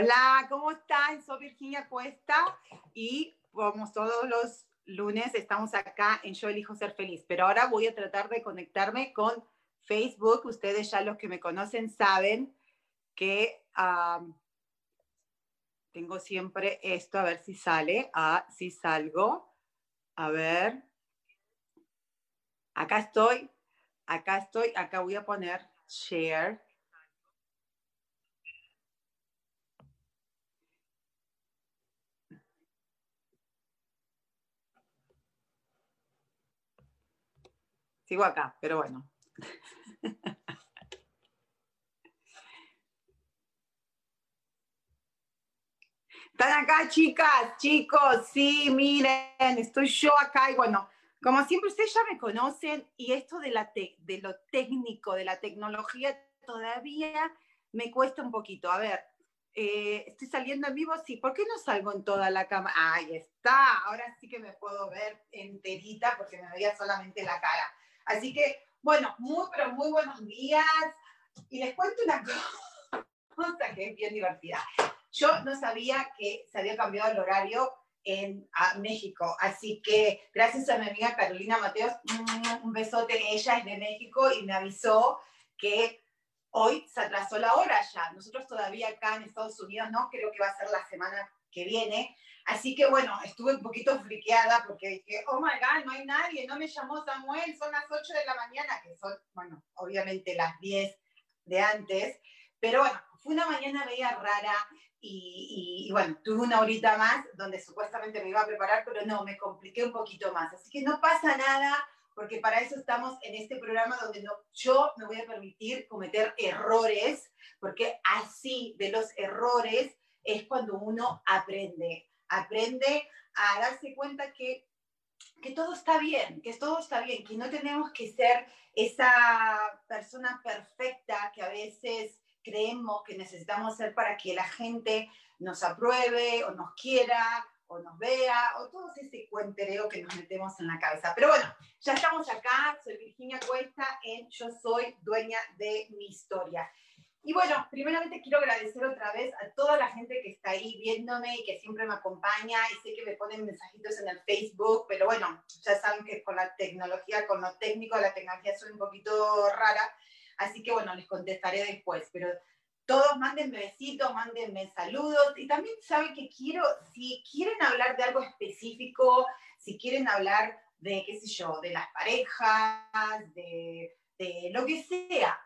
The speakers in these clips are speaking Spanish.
Hola, ¿cómo están? Soy Virginia Cuesta y como todos los lunes estamos acá en Yo elijo ser feliz, pero ahora voy a tratar de conectarme con Facebook. Ustedes ya los que me conocen saben que tengo siempre esto, a ver si sale, ah, si salgo, a ver. Acá estoy, acá estoy, acá voy a poner share. Sigo acá, pero bueno. ¿Están acá, chicas, chicos? Sí, miren, estoy yo acá y bueno, como siempre ustedes ya me conocen y esto de, la de lo técnico, de la tecnología, todavía me cuesta un poquito. A ver, eh, estoy saliendo en vivo, sí, ¿por qué no salgo en toda la cámara? Ahí está, ahora sí que me puedo ver enterita porque me veía solamente la cara. Así que, bueno, muy, pero muy buenos días. Y les cuento una cosa que es bien divertida. Yo no sabía que se había cambiado el horario en México. Así que gracias a mi amiga Carolina Mateos, mm, un besote. Ella es de México y me avisó que hoy se atrasó la hora ya. Nosotros todavía acá en Estados Unidos no, creo que va a ser la semana que viene. Así que bueno, estuve un poquito friqueada porque dije, oh my God, no hay nadie, no me llamó Samuel, son las 8 de la mañana, que son, bueno, obviamente las 10 de antes, pero bueno, fue una mañana media rara y, y, bueno, tuve una horita más donde supuestamente me iba a preparar, pero no, me compliqué un poquito más. Así que no pasa nada, porque para eso estamos en este programa donde no, yo me voy a permitir cometer errores, porque así de los errores es cuando uno aprende aprende a darse cuenta que, que todo está bien, que todo está bien, que no tenemos que ser esa persona perfecta que a veces creemos que necesitamos ser para que la gente nos apruebe o nos quiera o nos vea, o todo ese cuentereo que nos metemos en la cabeza. Pero bueno, ya estamos acá, soy Virginia Cuesta en Yo Soy Dueña de mi Historia. Y bueno, primeramente quiero agradecer otra vez a toda la gente que está ahí viéndome y que siempre me acompaña y sé que me ponen mensajitos en el Facebook, pero bueno, ya saben que con la tecnología, con lo técnico, la tecnología soy un poquito rara, así que bueno, les contestaré después, pero todos mándenme besitos, mándenme saludos y también saben que quiero, si quieren hablar de algo específico, si quieren hablar de, qué sé yo, de las parejas, de, de lo que sea,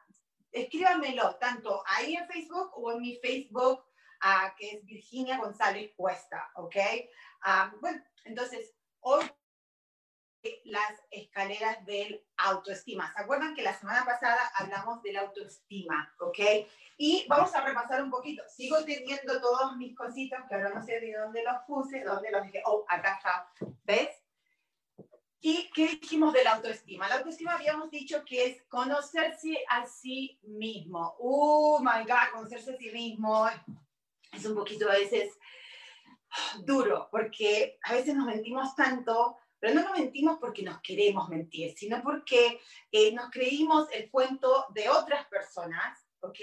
escríbanmelo tanto ahí en Facebook o en mi Facebook, uh, que es Virginia González Cuesta, ¿ok? Uh, bueno, entonces, hoy las escaleras del autoestima. ¿Se acuerdan que la semana pasada hablamos de la autoestima, ok? Y vamos a repasar un poquito. Sigo teniendo todos mis cositos que ahora no sé de dónde los puse, dónde los dije. Oh, acá está. ¿Ves? ¿Y qué dijimos de la autoestima? La autoestima habíamos dicho que es conocerse a sí mismo. Oh my God, conocerse a sí mismo es un poquito a veces duro, porque a veces nos mentimos tanto, pero no nos mentimos porque nos queremos mentir, sino porque eh, nos creímos el cuento de otras personas, ¿ok?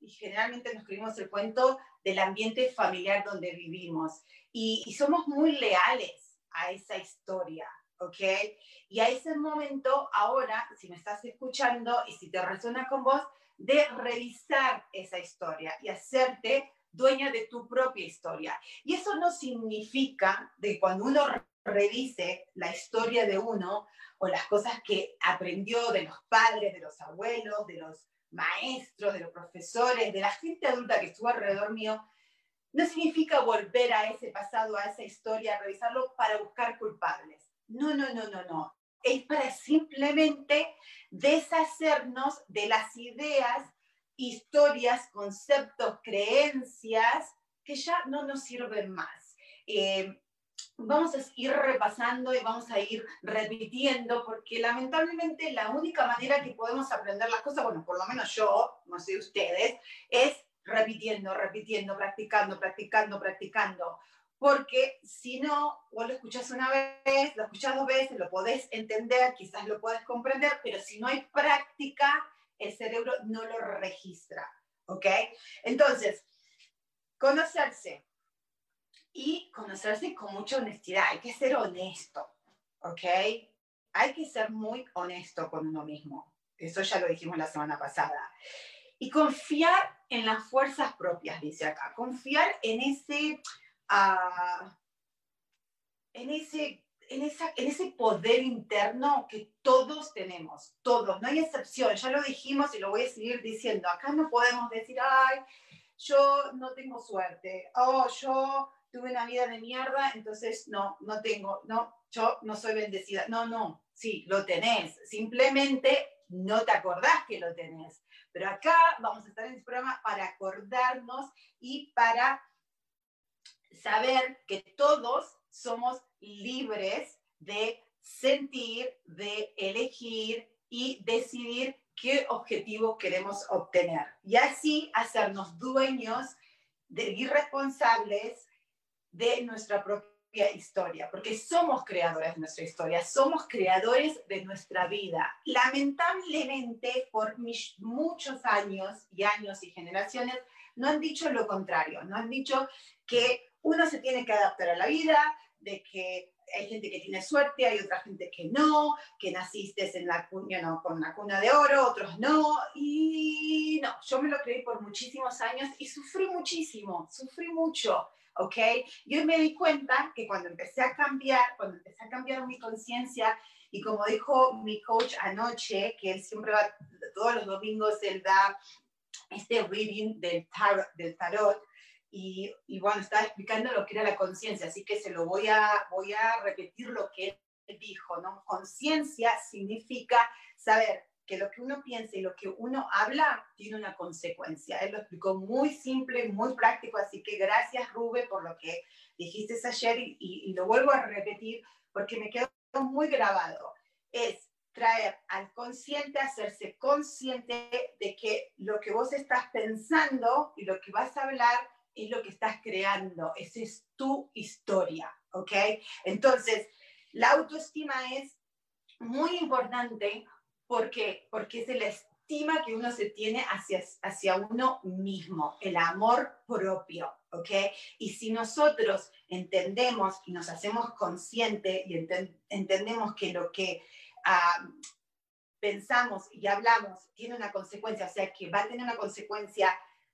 y generalmente nos creímos el cuento del ambiente familiar donde vivimos. y, y somos muy leales a esa historia, ¿ok? Y a ese momento, ahora, si me estás escuchando y si te resuena con vos, de revisar esa historia y hacerte dueña de tu propia historia. Y eso no significa de cuando uno revise la historia de uno o las cosas que aprendió de los padres, de los abuelos, de los maestros, de los profesores, de la gente adulta que estuvo alrededor mío, no significa volver a ese pasado, a esa historia, a revisarlo para buscar culpables. No, no, no, no, no. Es para simplemente deshacernos de las ideas, historias, conceptos, creencias que ya no nos sirven más. Eh, vamos a ir repasando y vamos a ir repitiendo, porque lamentablemente la única manera que podemos aprender las cosas, bueno, por lo menos yo, no sé ustedes, es repitiendo, repitiendo, practicando, practicando, practicando. Porque si no, vos lo escuchás una vez, lo escuchás dos veces, lo podés entender, quizás lo podés comprender, pero si no hay práctica, el cerebro no lo registra. ¿Ok? Entonces, conocerse, y conocerse con mucha honestidad. Hay que ser honesto, ¿ok? Hay que ser muy honesto con uno mismo. Eso ya lo dijimos la semana pasada. Y confiar en las fuerzas propias, dice acá. Confiar en ese, uh, en ese, en ese poder interno que todos tenemos, todos, no hay excepción. Ya lo dijimos y lo voy a seguir diciendo. Acá no podemos decir, ay, yo no tengo suerte, oh, yo tuve una vida de mierda, entonces no, no tengo, no, yo no soy bendecida. No, no, sí, lo tenés. Simplemente no te acordás que lo tenés. Pero acá vamos a estar en este programa para acordarnos y para saber que todos somos libres de sentir, de elegir y decidir qué objetivo queremos obtener. Y así hacernos dueños de irresponsables de nuestra propia historia, porque somos creadores de nuestra historia, somos creadores de nuestra vida. Lamentablemente, por muchos años y años y generaciones, no han dicho lo contrario, no han dicho que uno se tiene que adaptar a la vida, de que hay gente que tiene suerte, hay otra gente que no, que naciste en la, no, con una cuna de oro, otros no, y no, yo me lo creí por muchísimos años y sufrí muchísimo, sufrí mucho. ¿Ok? Yo me di cuenta que cuando empecé a cambiar, cuando empecé a cambiar mi conciencia, y como dijo mi coach anoche, que él siempre va, todos los domingos, él da este reading del tarot, del tarot y, y, bueno, estaba explicando lo que era la conciencia, así que se lo voy a, voy a repetir lo que él dijo, ¿no? Conciencia significa saber que lo que uno piensa y lo que uno habla tiene una consecuencia. Él lo explicó muy simple, muy práctico, así que gracias Rube por lo que dijiste ayer y, y, lo vuelvo a repetir porque me quedó muy grabado. Es traer al consciente, hacerse consciente de que lo que vos estás pensando y lo que vas a hablar es lo que estás creando. Esa es tu historia, ¿ok? Entonces, la autoestima es muy importante ¿Por qué? Porque es la estima que uno se tiene hacia, hacia uno mismo, el amor propio, ¿ok? Y si nosotros entendemos y nos hacemos conscientes y entendemos que lo que ah, pensamos y hablamos tiene una consecuencia, o sea, que va a tener una consecuencia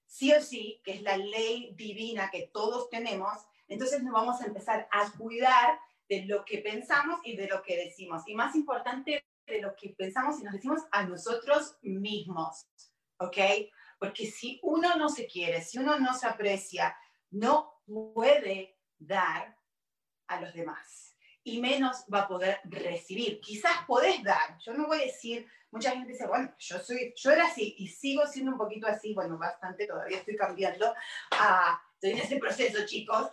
sí o sí, que es la ley divina que todos tenemos, entonces nos vamos a empezar a cuidar de lo que pensamos y de lo que decimos. Y más importante, de lo que pensamos y nos decimos a nosotros mismos, ¿ok? Porque si uno no se quiere, si uno no se aprecia, no puede dar a los demás y menos va a poder recibir. Quizás podés dar, yo no voy a decir, mucha gente dice, bueno, yo soy, yo era así y sigo siendo un poquito así, bueno, bastante, todavía estoy cambiando, ah, estoy en ese proceso, chicos,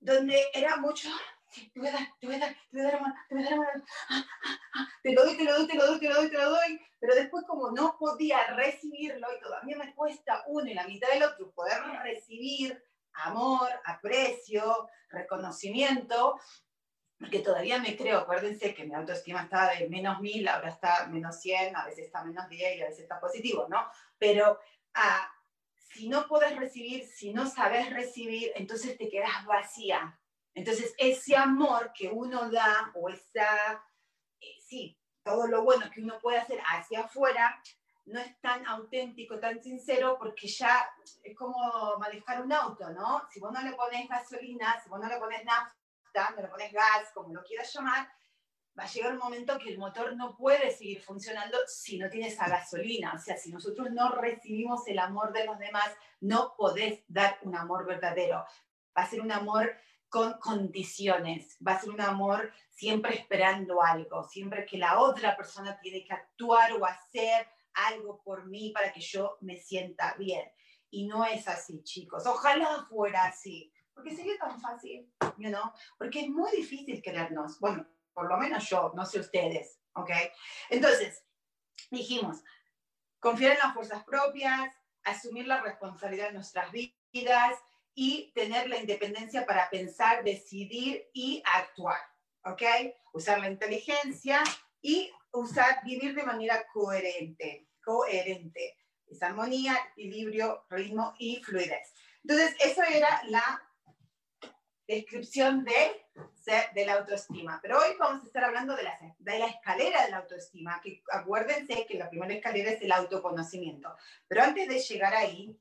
donde era mucho, te voy a dar, te voy a dar, te voy a dar, te voy a dar, te lo doy, te lo doy, te lo doy, te lo doy, te lo doy, pero después como no podía recibirlo y todavía me cuesta uno y la mitad del otro poder recibir amor, aprecio, reconocimiento, porque todavía me creo, acuérdense que mi autoestima estaba de menos mil, ahora está menos 100, a veces está menos 10 y a veces está positivo, ¿no? Pero ah, si no puedes recibir, si no sabes recibir, entonces te quedas vacía, entonces, ese amor que uno da, o esa, eh, sí, todo lo bueno que uno puede hacer hacia afuera, no es tan auténtico, tan sincero, porque ya es como manejar un auto, ¿no? Si vos no le pones gasolina, si vos no le pones nafta, no le pones gas, como lo quieras llamar, va a llegar un momento que el motor no puede seguir funcionando si no tiene esa gasolina. O sea, si nosotros no recibimos el amor de los demás, no podés dar un amor verdadero. Va a ser un amor con condiciones, va a ser un amor siempre esperando algo, siempre que la otra persona tiene que actuar o hacer algo por mí para que yo me sienta bien. Y no es así, chicos. Ojalá fuera así, porque sería tan fácil, you know? Porque es muy difícil querernos. Bueno, por lo menos yo, no sé ustedes, ¿ok? Entonces, dijimos, confiar en las fuerzas propias, asumir la responsabilidad de nuestras vidas y tener la independencia para pensar, decidir y actuar, ¿ok? Usar la inteligencia y usar, vivir de manera coherente, coherente. Es armonía, equilibrio, ritmo y fluidez. Entonces, eso era la descripción de, de la autoestima. Pero hoy vamos a estar hablando de la, de la escalera de la autoestima, que acuérdense que la primera escalera es el autoconocimiento. Pero antes de llegar ahí,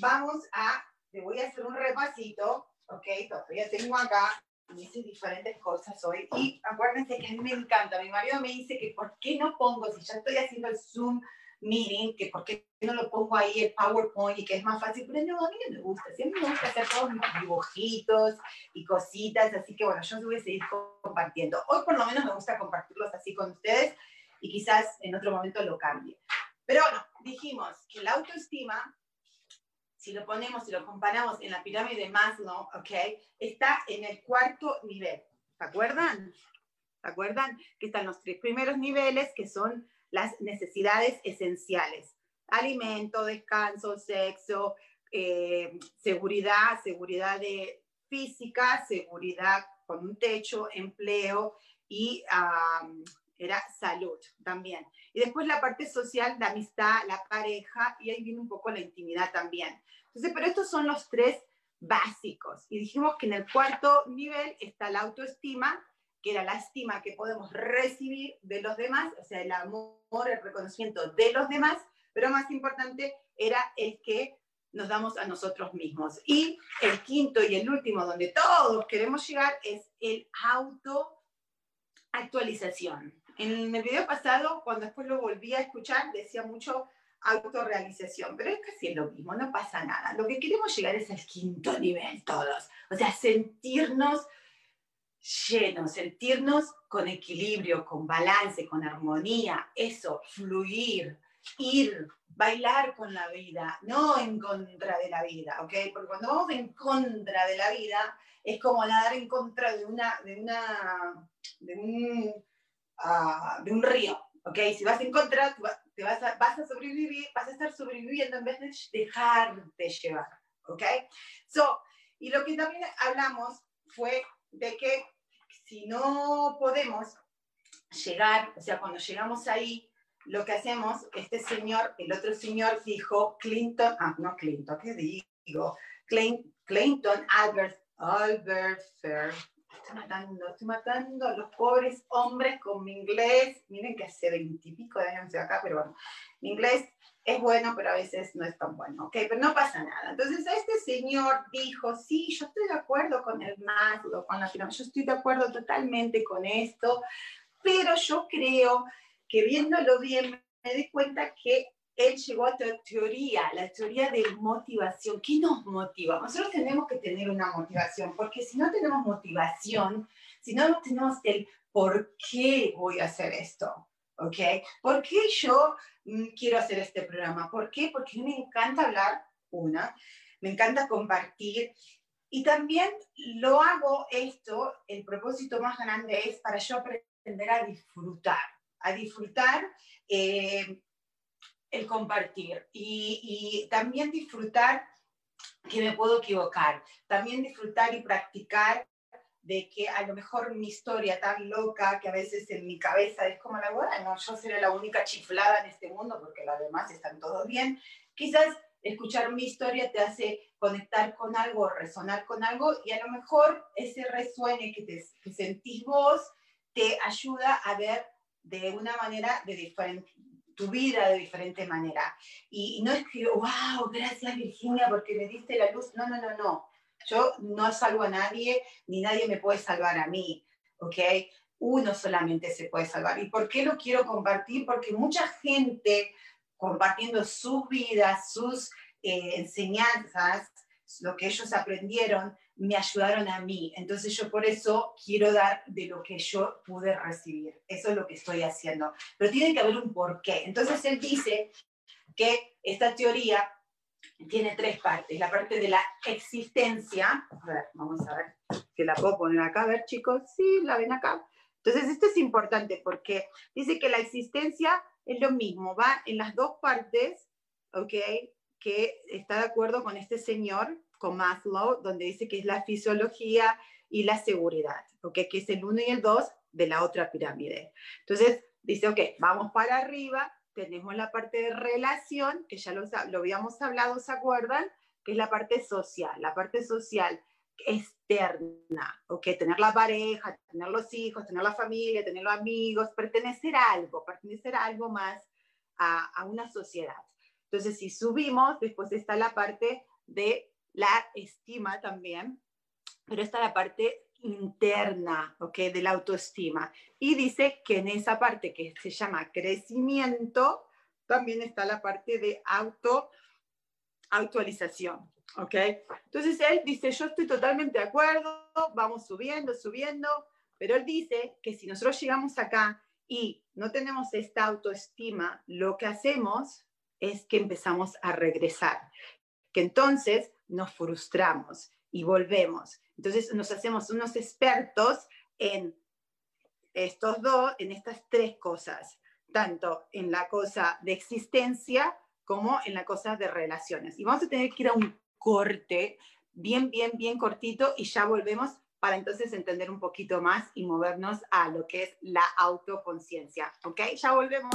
vamos a, le voy a hacer un repasito, ¿ok? Todavía tengo acá, hice diferentes cosas hoy. Y acuérdense que a mí me encanta, mi marido me dice que por qué no pongo, si ya estoy haciendo el Zoom miren que por qué no lo pongo ahí el PowerPoint y que es más fácil, pero no, a mí no me gusta, siempre me gusta hacer todos mis dibujitos y cositas, así que bueno, yo voy a seguir compartiendo. Hoy por lo menos me gusta compartirlos así con ustedes y quizás en otro momento lo cambie. Pero bueno, dijimos que la autoestima, si lo ponemos, si lo comparamos en la pirámide de Maslow, ¿ok? Está en el cuarto nivel. ¿Se acuerdan? ¿Se acuerdan? Que están los tres primeros niveles que son las necesidades esenciales. Alimento, descanso, sexo, eh, seguridad, seguridad de física, seguridad con un techo, empleo y era salud también. Y después la parte social, la amistad, la pareja y ahí viene un poco la intimidad también. Entonces, pero estos son los tres básicos. Y dijimos que en el cuarto nivel está la autoestima, que era la estima que podemos recibir de los demás, o sea, el amor, el reconocimiento de los demás, pero más importante era el que nos damos a nosotros mismos. Y el quinto y el último, donde todos queremos llegar, es el autoactualización. En el video pasado, cuando después lo volví a escuchar, decía mucho autorrealización, pero es casi lo mismo, no pasa nada. Lo que queremos llegar es al quinto nivel todos, o sea, sentirnos llenos, sentirnos con equilibrio, con balance, con armonía, eso, fluir, ir, bailar con la vida, no en contra de la vida, ¿ok? Porque cuando vamos en contra de la vida, es como nadar en contra de una, de una, de un, ah, de un río, ¿ok? Si vas en contra, te vas a, vas a sobrevivir, vas a estar sobreviviendo en vez de dejarte llevar, ¿ok? So, y lo que también hablamos fue de que si no podemos llegar, o sea, cuando llegamos ahí, lo que hacemos, este señor, el otro señor dijo, Clinton, ah, no Clinton, ¿qué digo? Clinton, Albert, Albert Fair. Estoy matando, estoy matando a los pobres hombres con mi inglés. Miren que hace veintipico de años de acá, pero bueno, mi inglés es bueno, pero a veces no es tan bueno, ¿ok? Pero no pasa nada. Entonces, este señor dijo, sí, yo estoy de acuerdo con el Maslow, con la pirámide, yo estoy de acuerdo totalmente con esto, pero yo creo que viéndolo bien me di cuenta que él llegó a otra teoría, la teoría de motivación. ¿Qué nos motiva? Nosotros tenemos que tener una motivación, porque si no tenemos motivación, si no tenemos el por qué voy a hacer esto, ¿ok? ¿Por qué yo mm, quiero hacer este programa? ¿Por qué? Porque me encanta hablar, una, me encanta compartir y también lo hago esto, el propósito más grande es para yo aprender a disfrutar, a disfrutar eh, el compartir y, también disfrutar que me puedo equivocar, también disfrutar y practicar de que a lo mejor mi historia tan loca que a veces en mi cabeza es como la boda, no, yo seré la única chiflada en este mundo porque los demás están todos bien. Quizás escuchar mi historia te hace conectar con algo, resonar con algo y a lo mejor ese resuene que, te, que sentís vos te ayuda a ver de una manera de diferente tu vida de diferente manera. Y, no es que, wow, gracias Virginia porque me diste la luz. No, no, no, no. Yo no salvo a nadie, ni nadie me puede salvar a mí, ¿ok? Uno solamente se puede salvar. ¿Y por qué lo quiero compartir? Porque mucha gente compartiendo sus vidas, sus eh, enseñanzas, lo que ellos aprendieron, me ayudaron a mí. Entonces yo por eso quiero dar de lo que yo pude recibir. Eso es lo que estoy haciendo. Pero tiene que haber un porqué. Entonces él dice que esta teoría tiene tres partes. La parte de la existencia. A ver, vamos a ver si la puedo poner acá. A ver, chicos. Sí, la ven acá. Entonces, esto es importante porque dice que la existencia es lo mismo, va en las dos partes, ¿ok? Que está de acuerdo con este señor, con Maslow, donde dice que es la fisiología y la seguridad, ¿ok? Que es el uno y el dos de la otra pirámide. Entonces, dice, ok, vamos para arriba, tenemos la parte de relación, que ya lo, lo habíamos hablado, ¿se acuerdan? Que es la parte social. La parte social externa, ¿ok? Tener la pareja, tener los hijos, tener la familia, tener los amigos, pertenecer a algo, pertenecer a algo más, a, a una sociedad. Entonces, si subimos, después está la parte de la estima también, pero está la parte interna, ¿ok? De la autoestima. Y dice que en esa parte que se llama crecimiento, también está la parte de auto, actualización, ¿ok? Entonces él dice, yo estoy totalmente de acuerdo, vamos subiendo, subiendo, pero él dice que si nosotros llegamos acá y no tenemos esta autoestima, lo que hacemos es que empezamos a regresar, que entonces nos frustramos y volvemos. Entonces nos hacemos unos expertos en estos dos, en estas tres cosas, tanto en la cosa de existencia como en la cosa de relaciones. Y vamos a tener que ir a un corte bien, bien, bien cortito y ya volvemos para entonces entender un poquito más y movernos a lo que es la autoconciencia. ¿Ok? Ya volvemos.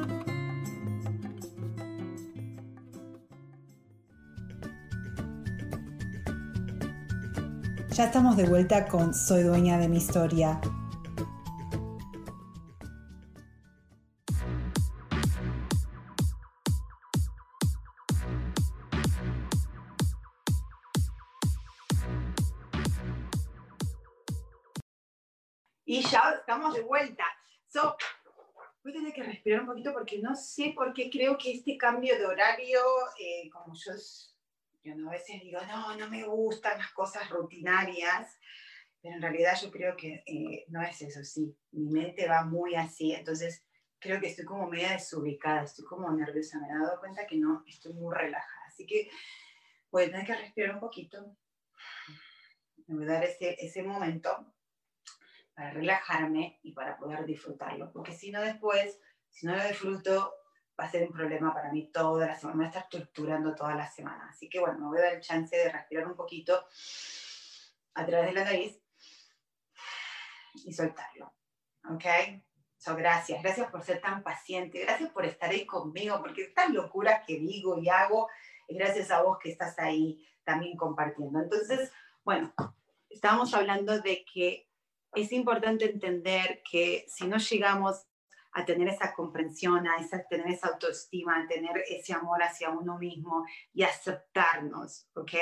Ya estamos de vuelta con Soy dueña de mi historia. Y ya estamos de vuelta. So, voy a tener que respirar un poquito porque no sé por qué creo que este cambio de horario, eh, como yo yo a veces digo, no, no me gustan las cosas rutinarias, pero en realidad yo creo que eh, no es eso, sí. Mi mente va muy así, entonces creo que estoy como media desubicada, estoy como nerviosa, me he dado cuenta que no, estoy muy relajada. Así que voy a tener que respirar un poquito, me voy a dar ese, ese momento para relajarme y para poder disfrutarlo, porque si no después Si no lo disfruto, va a ser un problema para mí toda la semana, me va a estar torturando toda la semana. Así que bueno, me voy a dar el chance de respirar un poquito a través de la nariz y soltarlo. ¿Ok? So, gracias, gracias por ser tan paciente, gracias por estar ahí conmigo, porque estas locuras que digo y hago, gracias a vos que estás ahí también compartiendo. Entonces, bueno, estábamos hablando de que es importante entender que si no llegamos a tener esa comprensión, a tener esa autoestima, a tener ese amor hacia uno mismo y aceptarnos, ¿ok?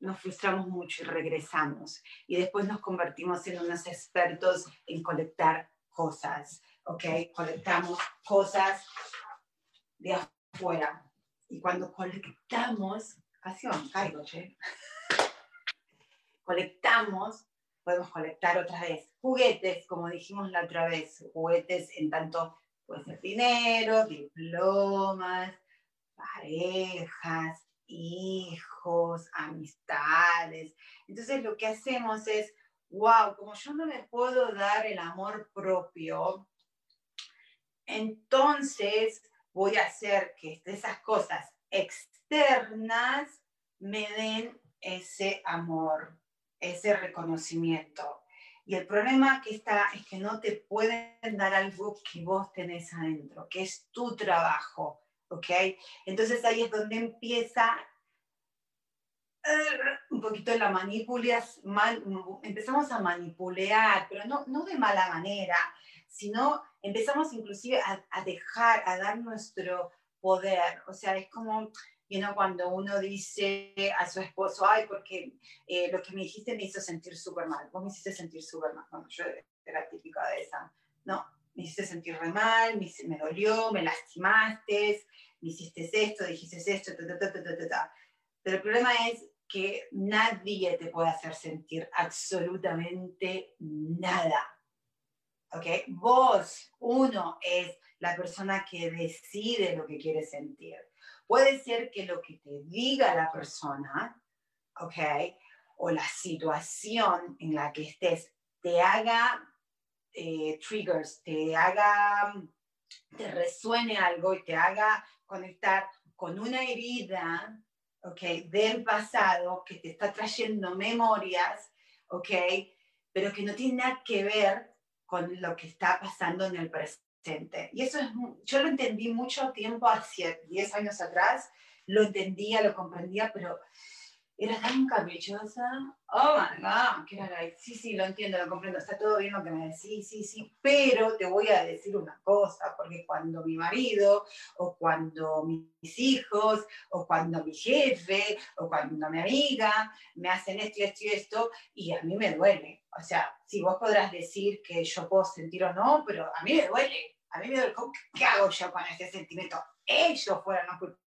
nos frustramos mucho y regresamos. Y después nos convertimos en unos expertos en colectar cosas, ¿ok? Colectamos cosas de afuera. Y cuando colectamos, casi caigo, che. colectamos, podemos colectar otra vez juguetes, como dijimos la otra vez, juguetes en tanto puede ser dinero, diplomas, parejas, hijos, amistades. Entonces lo que hacemos es, wow, como yo no me puedo dar el amor propio, entonces voy a hacer que esas cosas externas me den ese amor, ese reconocimiento. Y el problema que está es que no te pueden dar algo que vos tenés adentro, que es tu trabajo, ¿ok? Entonces ahí es donde empieza un poquito la manipulación, empezamos a manipular, pero no, no de mala manera, sino empezamos inclusive a, dejar, a dar nuestro poder. O sea, es como, you know, cuando uno dice a su esposo, ay, porque eh, lo que me dijiste me hizo sentir súper mal, vos me hiciste sentir súper mal. Bueno, yo era típica de esa. No, me hiciste sentir re mal, me, me dolió, me lastimaste, me hiciste esto, dijiste esto, ta, ta, ta, Pero el problema es que nadie te puede hacer sentir absolutamente nada. ¿Ok? Vos, uno, es la persona que decide lo que quiere sentir. Puede ser que lo que te diga la persona, ¿ok? O la situación en la que estés te haga eh, triggers, te haga, te resuene algo y te haga conectar con una herida ¿ok? Del pasado que te está trayendo memorias, ¿ok? Pero que no tiene nada que ver con lo que está pasando en el presente. Y eso es, yo lo entendí mucho tiempo, hace 10 años atrás, lo entendía, lo comprendía, pero era tan caprichosa. Oh my God, que era sí, sí, lo entiendo, lo comprendo, está todo bien lo que me decís, sí, sí, pero te voy a decir una cosa, porque cuando mi marido, o cuando mis hijos, o cuando mi jefe, o cuando mi amiga me hacen esto y esto y esto, y a mí me duele. O sea, si vos podrás decir que yo puedo sentir o no, pero a mí me duele. A mí me duele. ¿Qué hago yo con ese sentimiento? Ellos fueron los culpables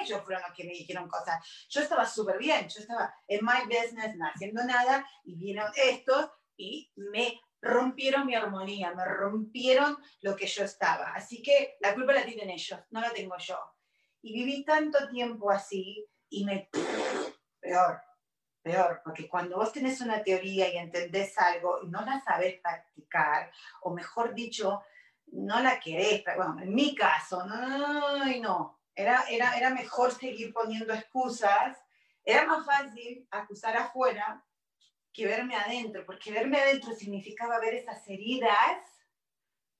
ellos fueron los que me dijeron cosas. Yo estaba súper bien, yo estaba en my business, no haciendo nada, y vinieron estos y me rompieron mi armonía, me rompieron lo que yo estaba. Así que la culpa la tienen ellos, no la tengo yo. Y viví tanto tiempo así y me... Peor, peor, porque cuando vos tenés una teoría y entendés algo y no la sabés practicar, o mejor dicho, no la querés, bueno, en mi caso, no, no, no, era, era, era mejor seguir poniendo excusas. Era más fácil acusar afuera que verme adentro, porque verme adentro significaba ver esas heridas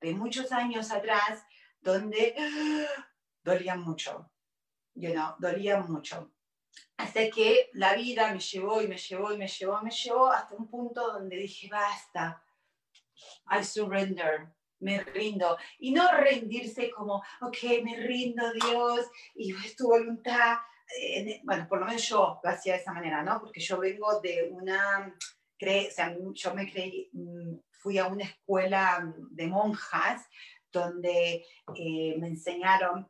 de muchos años atrás donde dolían mucho, you know, dolían mucho. Hasta que la vida me llevó y me llevó y me llevó me llevó hasta un punto donde dije, basta, I surrender, me rindo. Y no rendirse como, ok, me rindo, Dios, y es tu voluntad. Bueno, por lo menos yo lo hacía de esa manera, ¿no? Porque yo vengo de una, cre o sea, yo me creí, mm, fui a una escuela de monjas donde eh, me enseñaron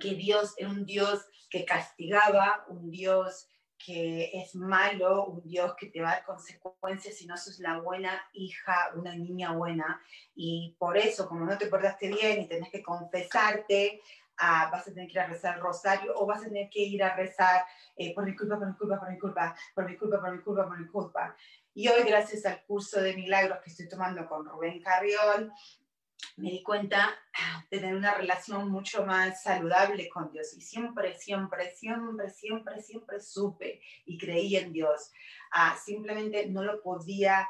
que Dios era un Dios que castigaba, un Dios que es malo, un Dios que te va a dar consecuencias si no sos la buena hija, una niña buena. Y por eso, como no te portaste bien y tenés que confesarte, ah, vas a tener que ir a rezar el rosario o vas a tener que ir a rezar eh, por mi culpa, por mi culpa, por mi culpa, por mi culpa, por mi culpa, por mi culpa. Y hoy, gracias al curso de milagros que estoy tomando con Rubén Carrión, me di cuenta de tener una relación mucho más saludable con Dios y siempre, siempre, siempre, siempre, siempre supe y creí en Dios. Ah, simplemente no lo podía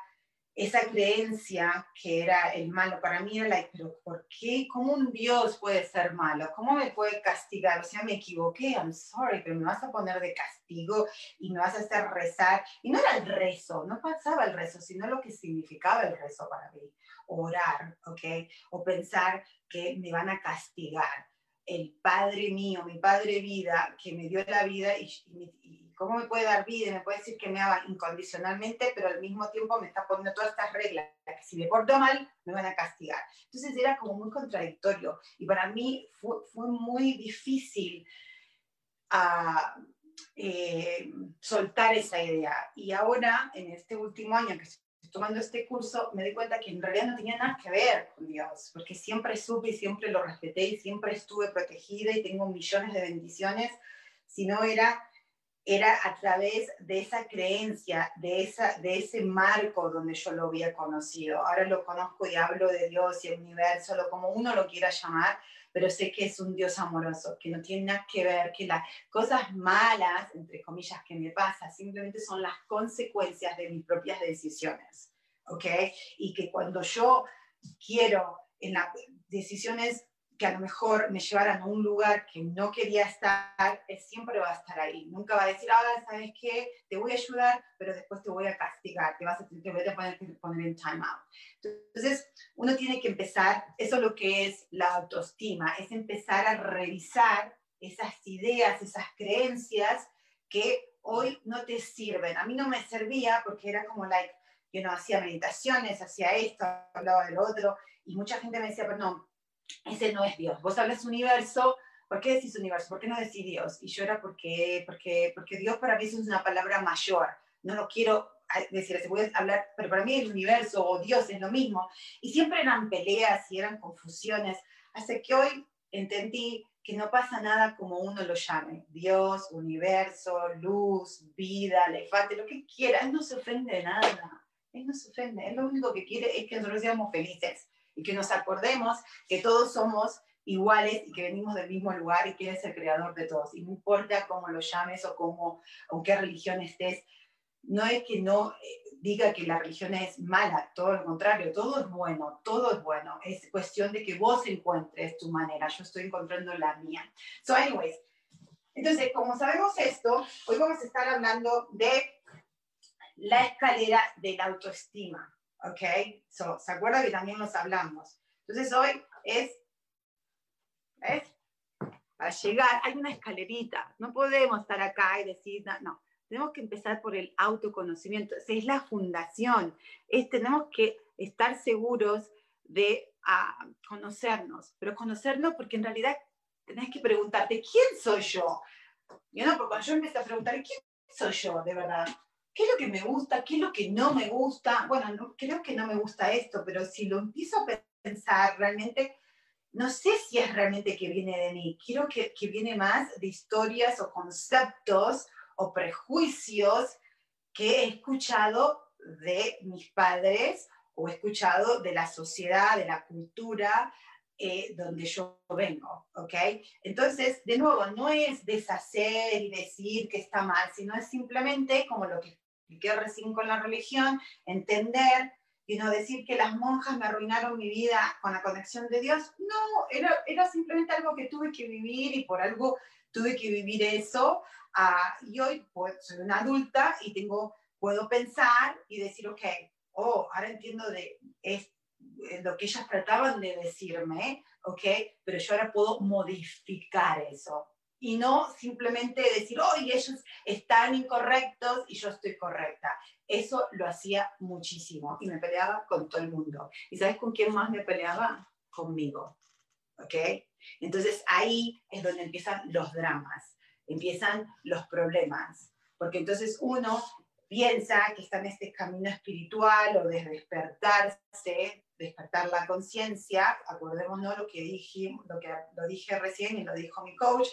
esa creencia que era el malo, para mí era like, pero ¿por qué? ¿Cómo un Dios puede ser malo? ¿Cómo me puede castigar? O sea, me equivoqué, I'm sorry, pero me vas a poner de castigo y me vas a hacer rezar. Y no era el rezo, no pasaba el rezo, sino lo que significaba el rezo para mí. Orar, ¿ok? O pensar que me van a castigar. El Padre mío, mi Padre vida, que me dio la vida y, ¿Cómo me puede dar vida? Me puede decir que me ama incondicionalmente, pero al mismo tiempo me está poniendo todas estas reglas, que si me porto mal, me van a castigar. Entonces era como muy contradictorio y para mí fue, muy difícil ah, eh, soltar esa idea. Y ahora, en este último año que tomando este curso, me di cuenta que en realidad no tenía nada que ver con Dios, porque siempre supe y siempre lo respeté y siempre estuve protegida y tengo millones de bendiciones, sino era era a través de esa creencia, de, esa, de ese marco donde yo lo había conocido. Ahora lo conozco y hablo de Dios y el universo, lo como uno lo quiera llamar, pero sé que es un Dios amoroso, que no tiene nada que ver, que las cosas malas, entre comillas, que me pasan, simplemente son las consecuencias de mis propias decisiones, ¿ok? Y que cuando yo quiero en las decisiones que a lo mejor me llevaran a un lugar que no quería estar, él siempre va a estar ahí. Nunca va a decir, ah, ¿sabes qué? Te voy a ayudar, pero después te voy a castigar, te, vas a, te voy a poner, poner en time out. Entonces, uno tiene que empezar, eso es lo que es la autoestima, es empezar a revisar esas ideas, esas creencias que hoy no te sirven. A mí no me servía porque era como, like, yo no hacía meditaciones, hacía esto, hablaba del otro, y mucha gente me decía, pero no, ese no es Dios. Vos hablas universo, ¿por qué decís universo? ¿Por qué no decís Dios? Y yo era porque, porque, porque Dios para mí es una palabra mayor. No lo quiero decir, se puede hablar, pero para mí el universo o Dios es lo mismo. Y siempre eran peleas y eran confusiones. Hasta que hoy entendí que no pasa nada como uno lo llame. Dios, universo, luz, vida, elefante, lo que quiera. Él no se ofende de nada. Él no se ofende. Él lo único que quiere es que nosotros seamos felices y que nos acordemos que todos somos iguales y que venimos del mismo lugar y que es el creador de todos. Y no importa cómo lo llames o, cómo, o qué religión estés, no es que no eh, diga que la religión es mala, todo lo contrario, todo es bueno, todo es bueno. Es cuestión de que vos encuentres tu manera. Yo estoy encontrando la mía. So, anyways, entonces, como sabemos esto, hoy vamos a estar hablando de la escalera de la autoestima. ¿Ok? So, ¿Se acuerda que también nos hablamos? Entonces hoy es, ¿ves? Para llegar hay una escalerita, no podemos estar acá y decir, no, tenemos que empezar por el autoconocimiento, Esa es la fundación, es, tenemos que estar seguros de ah, conocernos, pero conocernos porque en realidad tenés que preguntarte, ¿quién soy yo? Y no, porque cuando yo empecé a preguntar, ¿quién soy yo de verdad? ¿Qué es lo que me gusta? ¿Qué es lo que no me gusta? Bueno, no, creo que no me gusta esto, pero si lo empiezo a pensar realmente, no sé si es realmente que viene de mí. Quiero que, que viene más de historias o conceptos o prejuicios que he escuchado de mis padres o he escuchado de la sociedad, de la cultura eh, donde yo vengo, ¿ok? Entonces, de nuevo, no es deshacer y decir que está mal, sino es simplemente como lo que expliqué recién con la religión, entender y no decir que las monjas me arruinaron mi vida con la conexión de Dios. No, era, era simplemente algo que tuve que vivir y por algo tuve que vivir eso. Ah, y hoy pues, soy una adulta y tengo, puedo pensar y decir, ok, oh, ahora entiendo de es, lo que ellas trataban de decirme, ok, pero yo ahora puedo modificar eso y no simplemente decir, oye, ellos están incorrectos y yo estoy correcta. Eso lo hacía muchísimo y me peleaba con todo el mundo. ¿Y sabes con quién más me peleaba? Conmigo. ¿Ok? Entonces ahí es donde empiezan los dramas, empiezan los problemas, porque entonces uno piensa que está en este camino espiritual o de despertarse, despertar la conciencia, acordémonos lo que dije, lo que lo dije recién y lo dijo mi coach,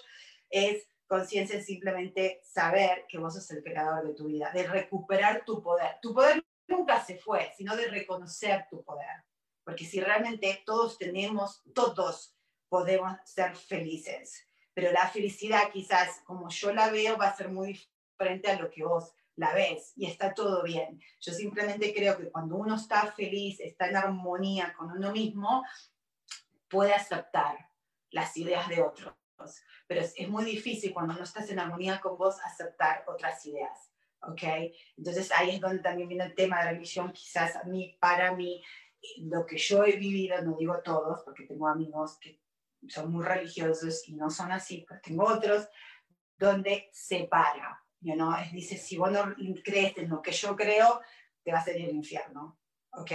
es conciencia simplemente saber que vos sos el creador de tu vida, de recuperar tu poder. Tu poder nunca se fue, sino de reconocer tu poder. porque si realmente todos tenemos, todos podemos ser felices, pero la felicidad quizás como yo la veo va a ser muy diferente a lo que vos la ves y está todo bien. Yo simplemente creo que cuando uno está feliz, está en armonía con uno mismo, puede aceptar las ideas de otros. Pero es, es muy difícil cuando no estás en armonía con vos aceptar otras ideas. ¿ok? Entonces ahí es donde también viene el tema de religión, quizás a mí, para mí, lo que yo he vivido, no digo todos, porque tengo amigos que son muy religiosos y no son así, pero tengo otros donde separa, you know? es, dice, si vos no crees en lo que yo creo, te vas a ir al infierno, ¿ok?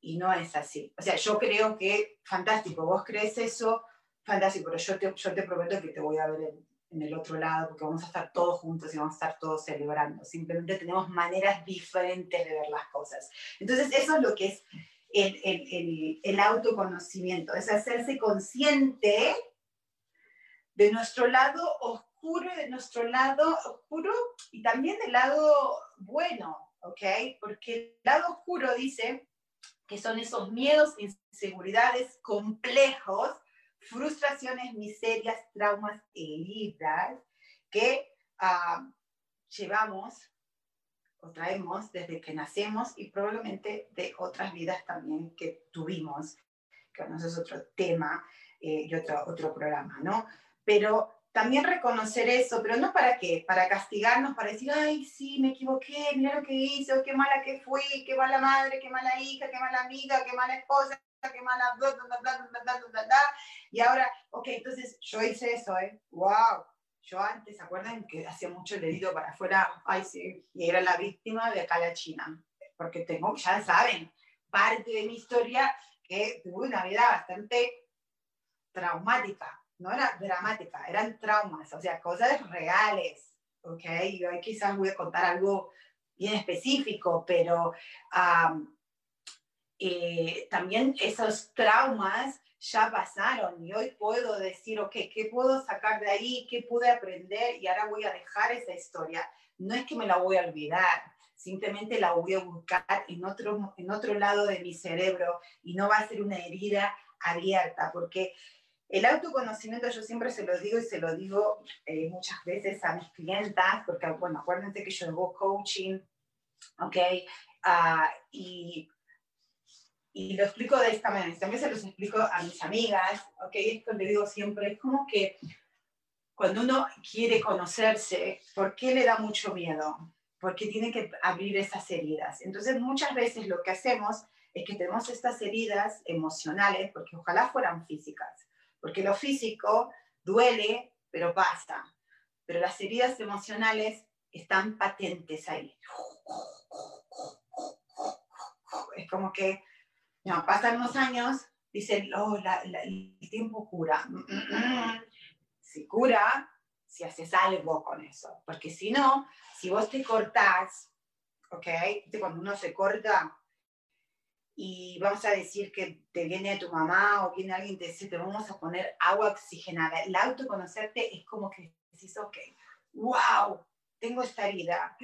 Y no es así. O sea, yo creo que, fantástico, vos crees eso, fantástico, pero yo te, yo te prometo que te voy a ver en, en el otro lado, porque vamos a estar todos juntos y vamos a estar todos celebrando. Simplemente tenemos maneras diferentes de ver las cosas. Entonces, eso es lo que es el, el, el, autoconocimiento, es hacerse consciente de nuestro lado oscuro, de nuestro lado oscuro y también del lado bueno, ¿ok? Porque el lado oscuro dice que son esos miedos, inseguridades complejos frustraciones, miserias, traumas heridas que uh, llevamos o traemos desde que nacemos y probablemente de otras vidas también que tuvimos, que no es otro tema eh, y otro, otro programa, ¿no? Pero también reconocer eso, pero no para qué, para castigarnos, para decir, ay, sí, me equivoqué, mira lo que hice, qué mala que fui, qué mala madre, qué mala hija, qué mala amiga, qué mala esposa, bla, bla, y ahora, ok, entonces yo hice eso, ¿eh? ¡Wow! Yo antes, ¿se acuerdan que hacía mucho el dedito para afuera? Ay, sí, y era la víctima de acá la China, porque tengo, ya saben, parte de mi historia que tuve una vida bastante traumática, no era dramática, eran traumas, o sea, cosas reales, ¿ok? Y hoy quizás voy a contar algo bien específico, pero um, eh, también esos traumas ya pasaron y hoy puedo decir, ok, ¿qué puedo sacar de ahí? ¿Qué pude aprender? Y ahora voy a dejar esa historia. No es que me la voy a olvidar, simplemente la voy a buscar en otro, en otro lado de mi cerebro y no va a ser una herida abierta, porque el autoconocimiento yo siempre se lo digo y se lo digo eh, muchas veces a mis clientas, porque bueno, acuérdense que yo hago coaching, ¿ok? Uh, y y lo explico de esta manera, también se los explico a mis amigas, ¿ok? Esto le digo siempre, es como que cuando uno quiere conocerse, ¿por qué le da mucho miedo? Porque tiene que abrir esas heridas. Entonces muchas veces lo que hacemos es que tenemos estas heridas emocionales, porque ojalá fueran físicas, porque lo físico duele, pero pasa, pero las heridas emocionales están patentes ahí. Es como que no, pasan los años, dicen, oh, el tiempo cura. Si cura, si haces algo con eso. Porque si no, si vos te cortás, ¿ok? Cuando uno se corta y vamos a decir que te viene tu mamá o viene alguien y te dice, te vamos a poner agua oxigenada. El autoconocerte es como que decís, ok, wow, tengo esta herida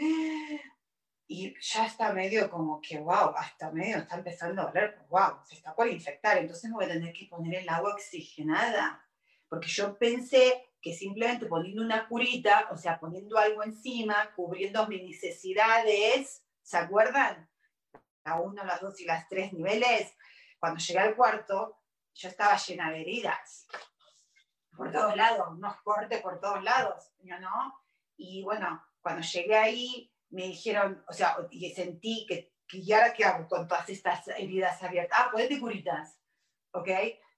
y ya está medio como que, wow, hasta medio está empezando a doler, wow, se está por infectar, entonces me voy a tener que poner el agua oxigenada, porque yo pensé que simplemente poniendo una curita, o sea, poniendo algo encima, cubriendo mis necesidades, ¿se acuerdan? La uno, las dos y las tres niveles, cuando llegué al cuarto, yo estaba llena de heridas, por todos lados, unos cortes por todos lados, ¿no? Y bueno, cuando llegué ahí, me dijeron, o sea, y sentí que, que ya ahora qué hago con todas estas heridas abiertas. Ah, ponete curitas, ¿ok?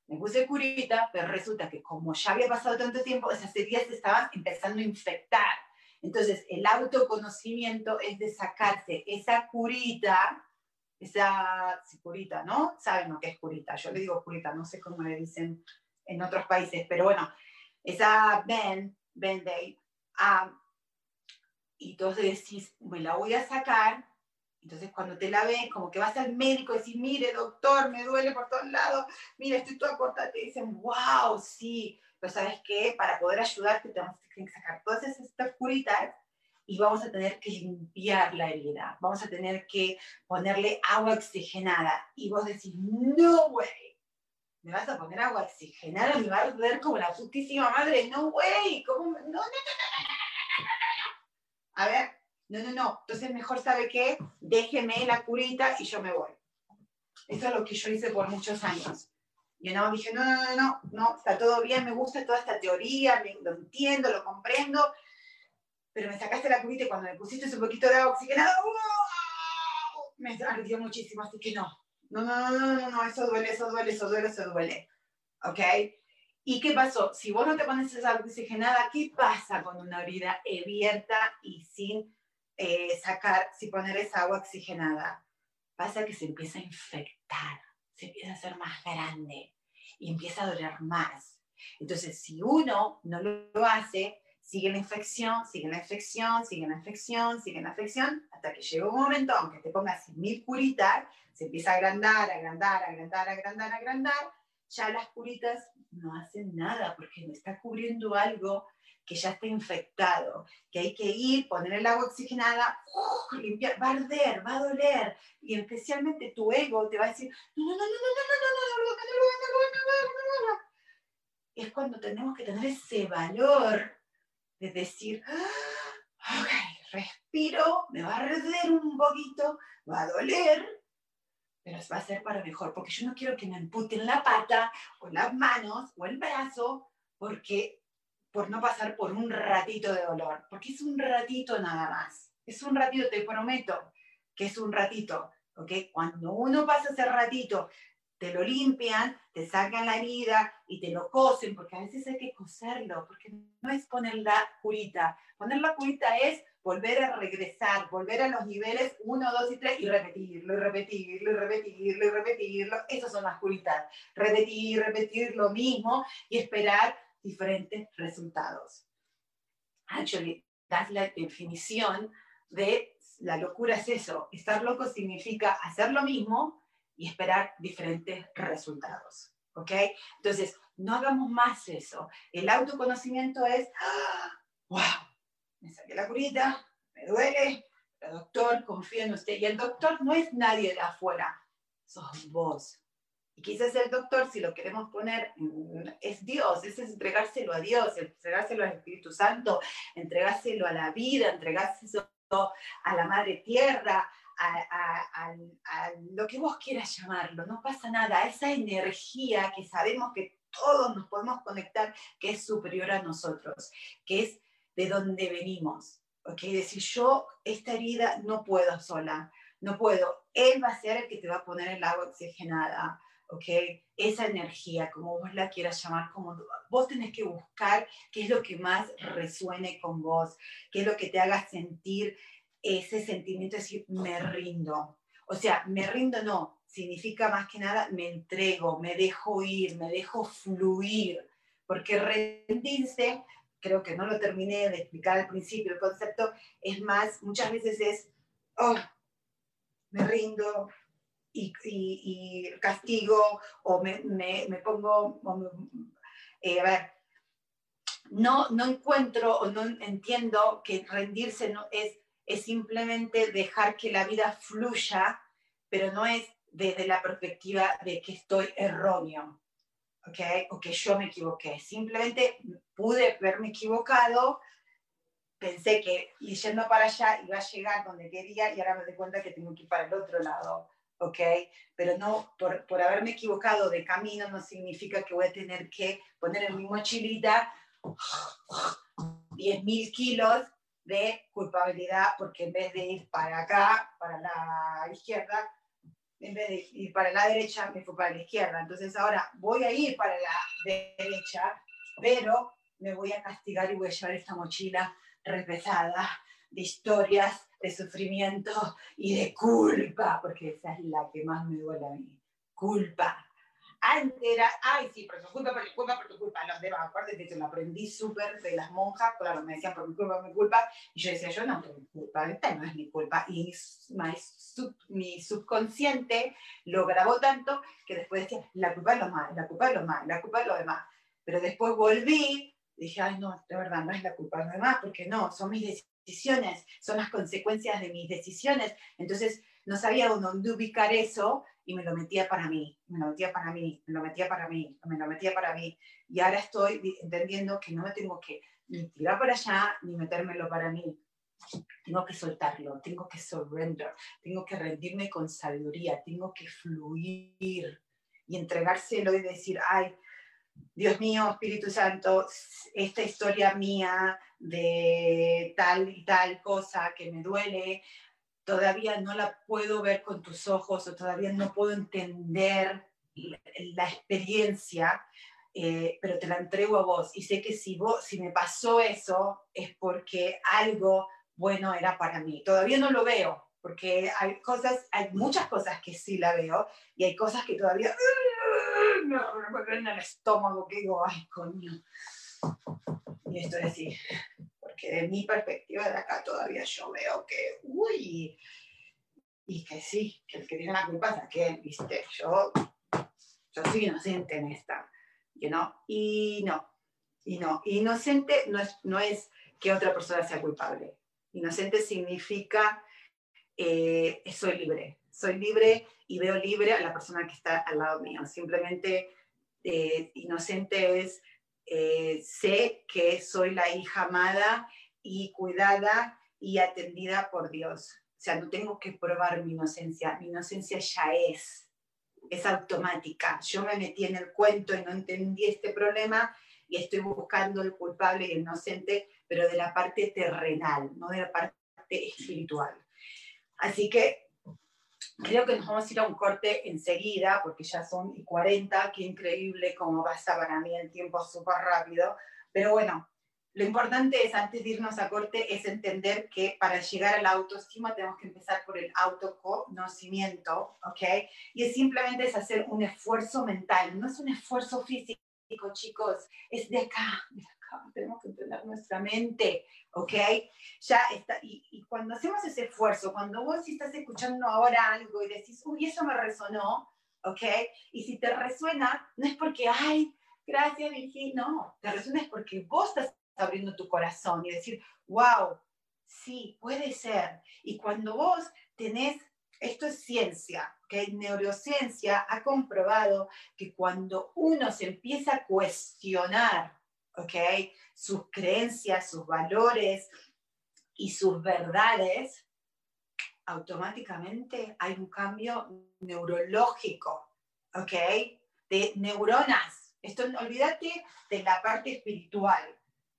Me puse curita, pero resulta que como ya había pasado tanto tiempo, esas heridas estaban empezando a infectar. Entonces, el autoconocimiento es de sacarse esa curita, esa curita, ¿no? Saben lo que es curita. Yo le digo curita, no sé cómo le dicen en otros países, pero bueno, esa band, band-aid, ah, y entonces decís, me la voy a sacar. Entonces cuando te la ves, como que vas al médico y decís, mire doctor, me duele por todos lados, mire, estoy toda corta, te dicen, wow, sí, pero sabes qué, para poder ayudarte tenemos que sacar todas esas curitas y vamos a tener que limpiar la herida, vamos a tener que ponerle agua oxigenada. Y vos decís, no, güey, me vas a poner agua oxigenada, me va a arder como la putísima madre, no, güey, ¿cómo? No, no, no, no, no, A ver, no, no, no. Entonces mejor sabe qué, déjeme la curita y yo me voy. Eso es lo que yo hice por muchos años. Y no dije, no, no, no, no, no, está todo bien, me gusta toda esta teoría, lo entiendo, lo comprendo, pero me sacaste la curita y cuando me pusiste un poquito de agua oxigenada, me ardió muchísimo, así que. No, no, no, no, no, no, eso duele, eso duele, eso duele, eso duele. ¿Ok? ¿Y qué pasó? Si vos no te pones esa oxigenada, ¿qué pasa con una herida abierta y sin eh, sacar, sin poner esa agua oxigenada? Pasa que se empieza a infectar, se empieza a hacer más grande y empieza a doler más. Entonces, si uno no lo hace, sigue la infección, sigue la infección, sigue la infección, sigue la infección, hasta que llega un momento, aunque te pongas mil curitas, se empieza a agrandar, agrandar, agrandar, agrandar, agrandar, ya las curitas no hacen nada porque no está cubriendo algo que ya está infectado, que hay que ir, poner el agua oxigenada, limpiar, va a arder, va a doler, y especialmente tu ego te va a decir, no, no, no, no, no, no, no, no, no, no, no, es cuando tenemos que tener ese valor de decir, ok, respiro, me va a arder un poquito, va a doler, pero va a ser para mejor, porque yo no quiero que me amputen la pata o las manos o el brazo, porque por no pasar por un ratito de dolor, porque es un ratito nada más, es un ratito, te prometo que es un ratito, ¿ok? Cuando uno pasa ese ratito te lo limpian, te sacan la herida y te lo cosen, porque a veces hay que coserlo, porque no es poner la curita. Poner la curita es volver a regresar, volver a los niveles 1, 2 y 3 y repetirlo, y repetirlo, y repetirlo, y repetirlo. Esas son las curitas. Repetir, repetir lo mismo y esperar diferentes resultados. Actually, that's la definición de la locura es eso. Estar loco significa hacer lo mismo, y esperar diferentes resultados. ¿Ok? Entonces, no hagamos más eso. El autoconocimiento es, wow, me saqué la curita, me duele, el doctor confía en usted. Y el doctor no es nadie de afuera, sos vos. Y quizás el doctor, si lo queremos poner, es Dios, es entregárselo a Dios, entregárselo al Espíritu Santo, entregárselo a la vida, entregárselo a la Madre Tierra, a, lo que vos quieras llamarlo, no pasa nada, esa energía que sabemos que todos nos podemos conectar, que es superior a nosotros, que es de donde venimos. ¿ok? Decir, yo esta herida no puedo sola, no puedo. Él va a ser el que te va a poner el agua oxigenada, ¿ok? Esa energía, como vos la quieras llamar, como vos tenés que buscar qué es lo que más resuene con vos, qué es lo que te haga sentir ese sentimiento de decir, me rindo. O sea, me rindo no, significa más que nada, me entrego, me dejo ir, me dejo fluir, porque rendirse, creo que no lo terminé de explicar al principio, el concepto es más, muchas veces es, oh, me rindo y, castigo, o me, pongo, eh, a ver, no, no encuentro o no entiendo que rendirse no es es simplemente dejar que la vida fluya, pero no es desde la perspectiva de que estoy erróneo, ¿ok? O que yo me equivoqué. Simplemente pude haberme equivocado, pensé que yendo para allá iba a llegar donde quería y ahora me doy cuenta que tengo que ir para el otro lado, ¿ok? Pero no, por, por haberme equivocado de camino no significa que voy a tener que poner en mi mochilita 10.000 kilos de culpabilidad, porque en vez de ir para acá, para la izquierda, en vez de ir para la derecha, me fui para la izquierda. Entonces ahora voy a ir para la derecha, pero me voy a castigar y voy a llevar esta mochila repesada de historias, de sufrimiento y de culpa, porque esa es la que más me duele a mí. Culpa. Antes era, ay, sí, por tu culpa, por tu culpa, por tu culpa. Los demás, aparte de que lo aprendí súper de las monjas, claro, me decían por mi culpa, por mi culpa. Y yo decía, yo no, por mi culpa, esta no es mi culpa. Y mi, subconsciente lo grabó tanto que después decía, la culpa es lo más, la culpa es lo más, la culpa es lo demás. Pero después volví, dije, ay, no, de verdad, no es la culpa de lo demás, porque no, son mis decisiones, son las consecuencias de mis decisiones. Entonces, no sabía dónde ubicar eso y me lo metía para mí, me lo metía para mí, me lo metía para mí, me lo metía para mí. Y ahora estoy entendiendo que no me tengo que ni tirar para allá ni metérmelo para mí. Tengo que soltarlo, tengo que surrender, tengo que rendirme con sabiduría, tengo que fluir y entregárselo y decir, ay, Dios mío, Espíritu Santo, esta historia mía de tal y tal cosa que me duele, todavía no la puedo ver con tus ojos o todavía no puedo entender la, experiencia, eh, pero te la entrego a vos. Y sé que si, vos, si me pasó eso es porque algo bueno era para mí. Todavía no lo veo, porque hay cosas, hay muchas cosas que sí la veo y hay cosas que todavía me revuelven en el estómago que digo, ay, coño. Y esto es así, porque de mi perspectiva de acá todavía yo veo que, uy, y que sí, que el que tiene la culpa es aquel, viste, yo, yo soy inocente en esta, you know? y no, y no, inocente no es, no es que otra persona sea culpable, inocente significa eh, soy libre, soy libre y veo libre a la persona que está al lado mío, simplemente eh, inocente es eh, sé que soy la hija amada y cuidada y atendida por Dios. O sea, no tengo que probar mi inocencia, mi inocencia ya es, es automática. Yo me metí en el cuento y no entendí este problema y estoy buscando el culpable y el inocente, pero de la parte terrenal, no de la parte espiritual. Así que Creo que nos vamos a ir a un corte enseguida, porque ya son y 40, qué increíble cómo pasa para mí el tiempo súper rápido. Pero bueno, lo importante es, antes de irnos a corte, es entender que para llegar a la autoestima tenemos que empezar por el autoconocimiento, ¿ok? Y es simplemente es hacer un esfuerzo mental, no es un esfuerzo físico, chicos, es de acá, de acá, tenemos que entender nuestra mente, ¿ok? Ya está, y, cuando hacemos ese esfuerzo, cuando vos estás escuchando ahora algo y decís, uy, eso me resonó, ¿ok? Y si te resuena, no es porque, ay, gracias, Virginia, no, te resuena es porque vos estás abriendo tu corazón y decir, wow, sí, puede ser. Y cuando vos tenés, esto es ciencia, que neurociencia ha comprobado que cuando uno se empieza a cuestionar, ¿ok? sus creencias, sus valores y sus verdades, automáticamente hay un cambio neurológico, ¿ok? De neuronas. Esto, olvídate de la parte espiritual.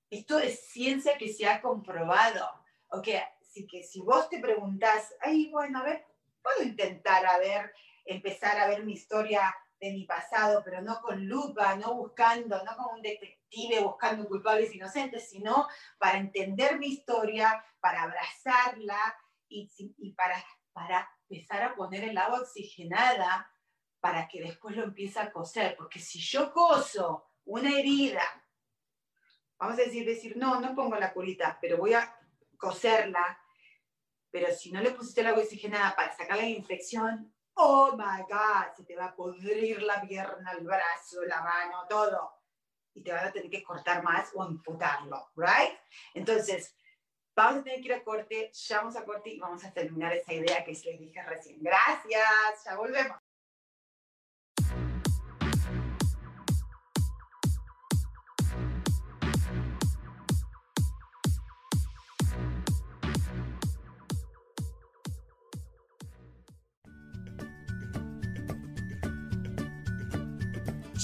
Esto es ciencia que se ha comprobado, ¿ok? Así que si vos te preguntás, ay, bueno, a ver, puedo intentar a ver, empezar a ver mi historia de mi pasado, pero no con lupa, no buscando, no como un detective buscando culpables inocentes, sino para entender mi historia, para abrazarla y, para, para empezar a poner el agua oxigenada para que después lo empiece a coser. Porque si yo coso una herida, vamos a decir, decir, no, no pongo la curita, pero voy a coserla, pero si no le pusiste agua oxigenada para sacar la infección, oh my God, se te va a pudrir la pierna, el brazo, la mano, todo. Y te van a tener que cortar más o amputarlo, ¿right? Entonces, vamos a tener que ir a corte, ya vamos a corte y vamos a terminar esa idea que les dije recién. Gracias, ya volvemos.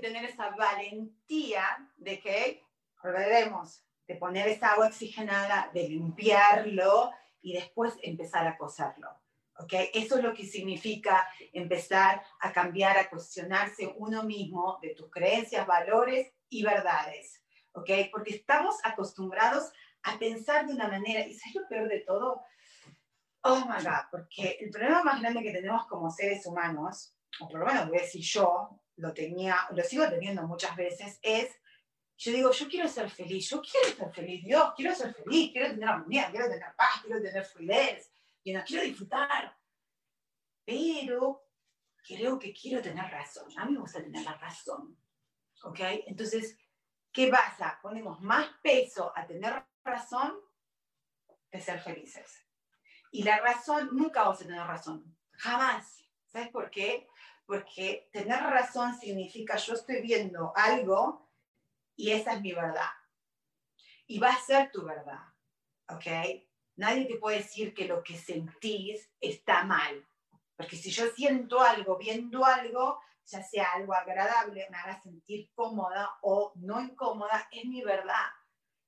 Tener esa valentía de que, volveremos, de poner esa agua oxigenada, de limpiarlo y después empezar a coserlo. ¿ok? Eso es lo que significa empezar a cambiar, a cuestionarse uno mismo de tus creencias, valores y verdades. ¿ok? Porque estamos acostumbrados a pensar de una manera, y es lo peor de todo, Oh my God, porque el problema más grande que tenemos como seres humanos, o por lo menos voy a decir yo, lo tenía, lo sigo teniendo muchas veces, es, yo digo, yo quiero ser feliz, yo quiero ser feliz, Dios, quiero ser feliz, quiero tener armonía, quiero tener paz, quiero tener fluidez, y quiero disfrutar. Pero creo que quiero tener razón, a mí me gusta tener la razón. ¿Ok? Entonces, ¿qué pasa? Ponemos más peso a tener razón que ser felices. Y la razón, nunca vamos a tener razón, jamás. ¿Sabes por qué? Porque tener razón significa yo estoy viendo algo y esa es mi verdad. Y va a ser tu verdad, ¿ok? Nadie te puede decir que lo que sentís está mal. Porque si yo siento algo, viendo algo, ya sea algo agradable, me haga sentir cómoda o no incómoda, es mi verdad.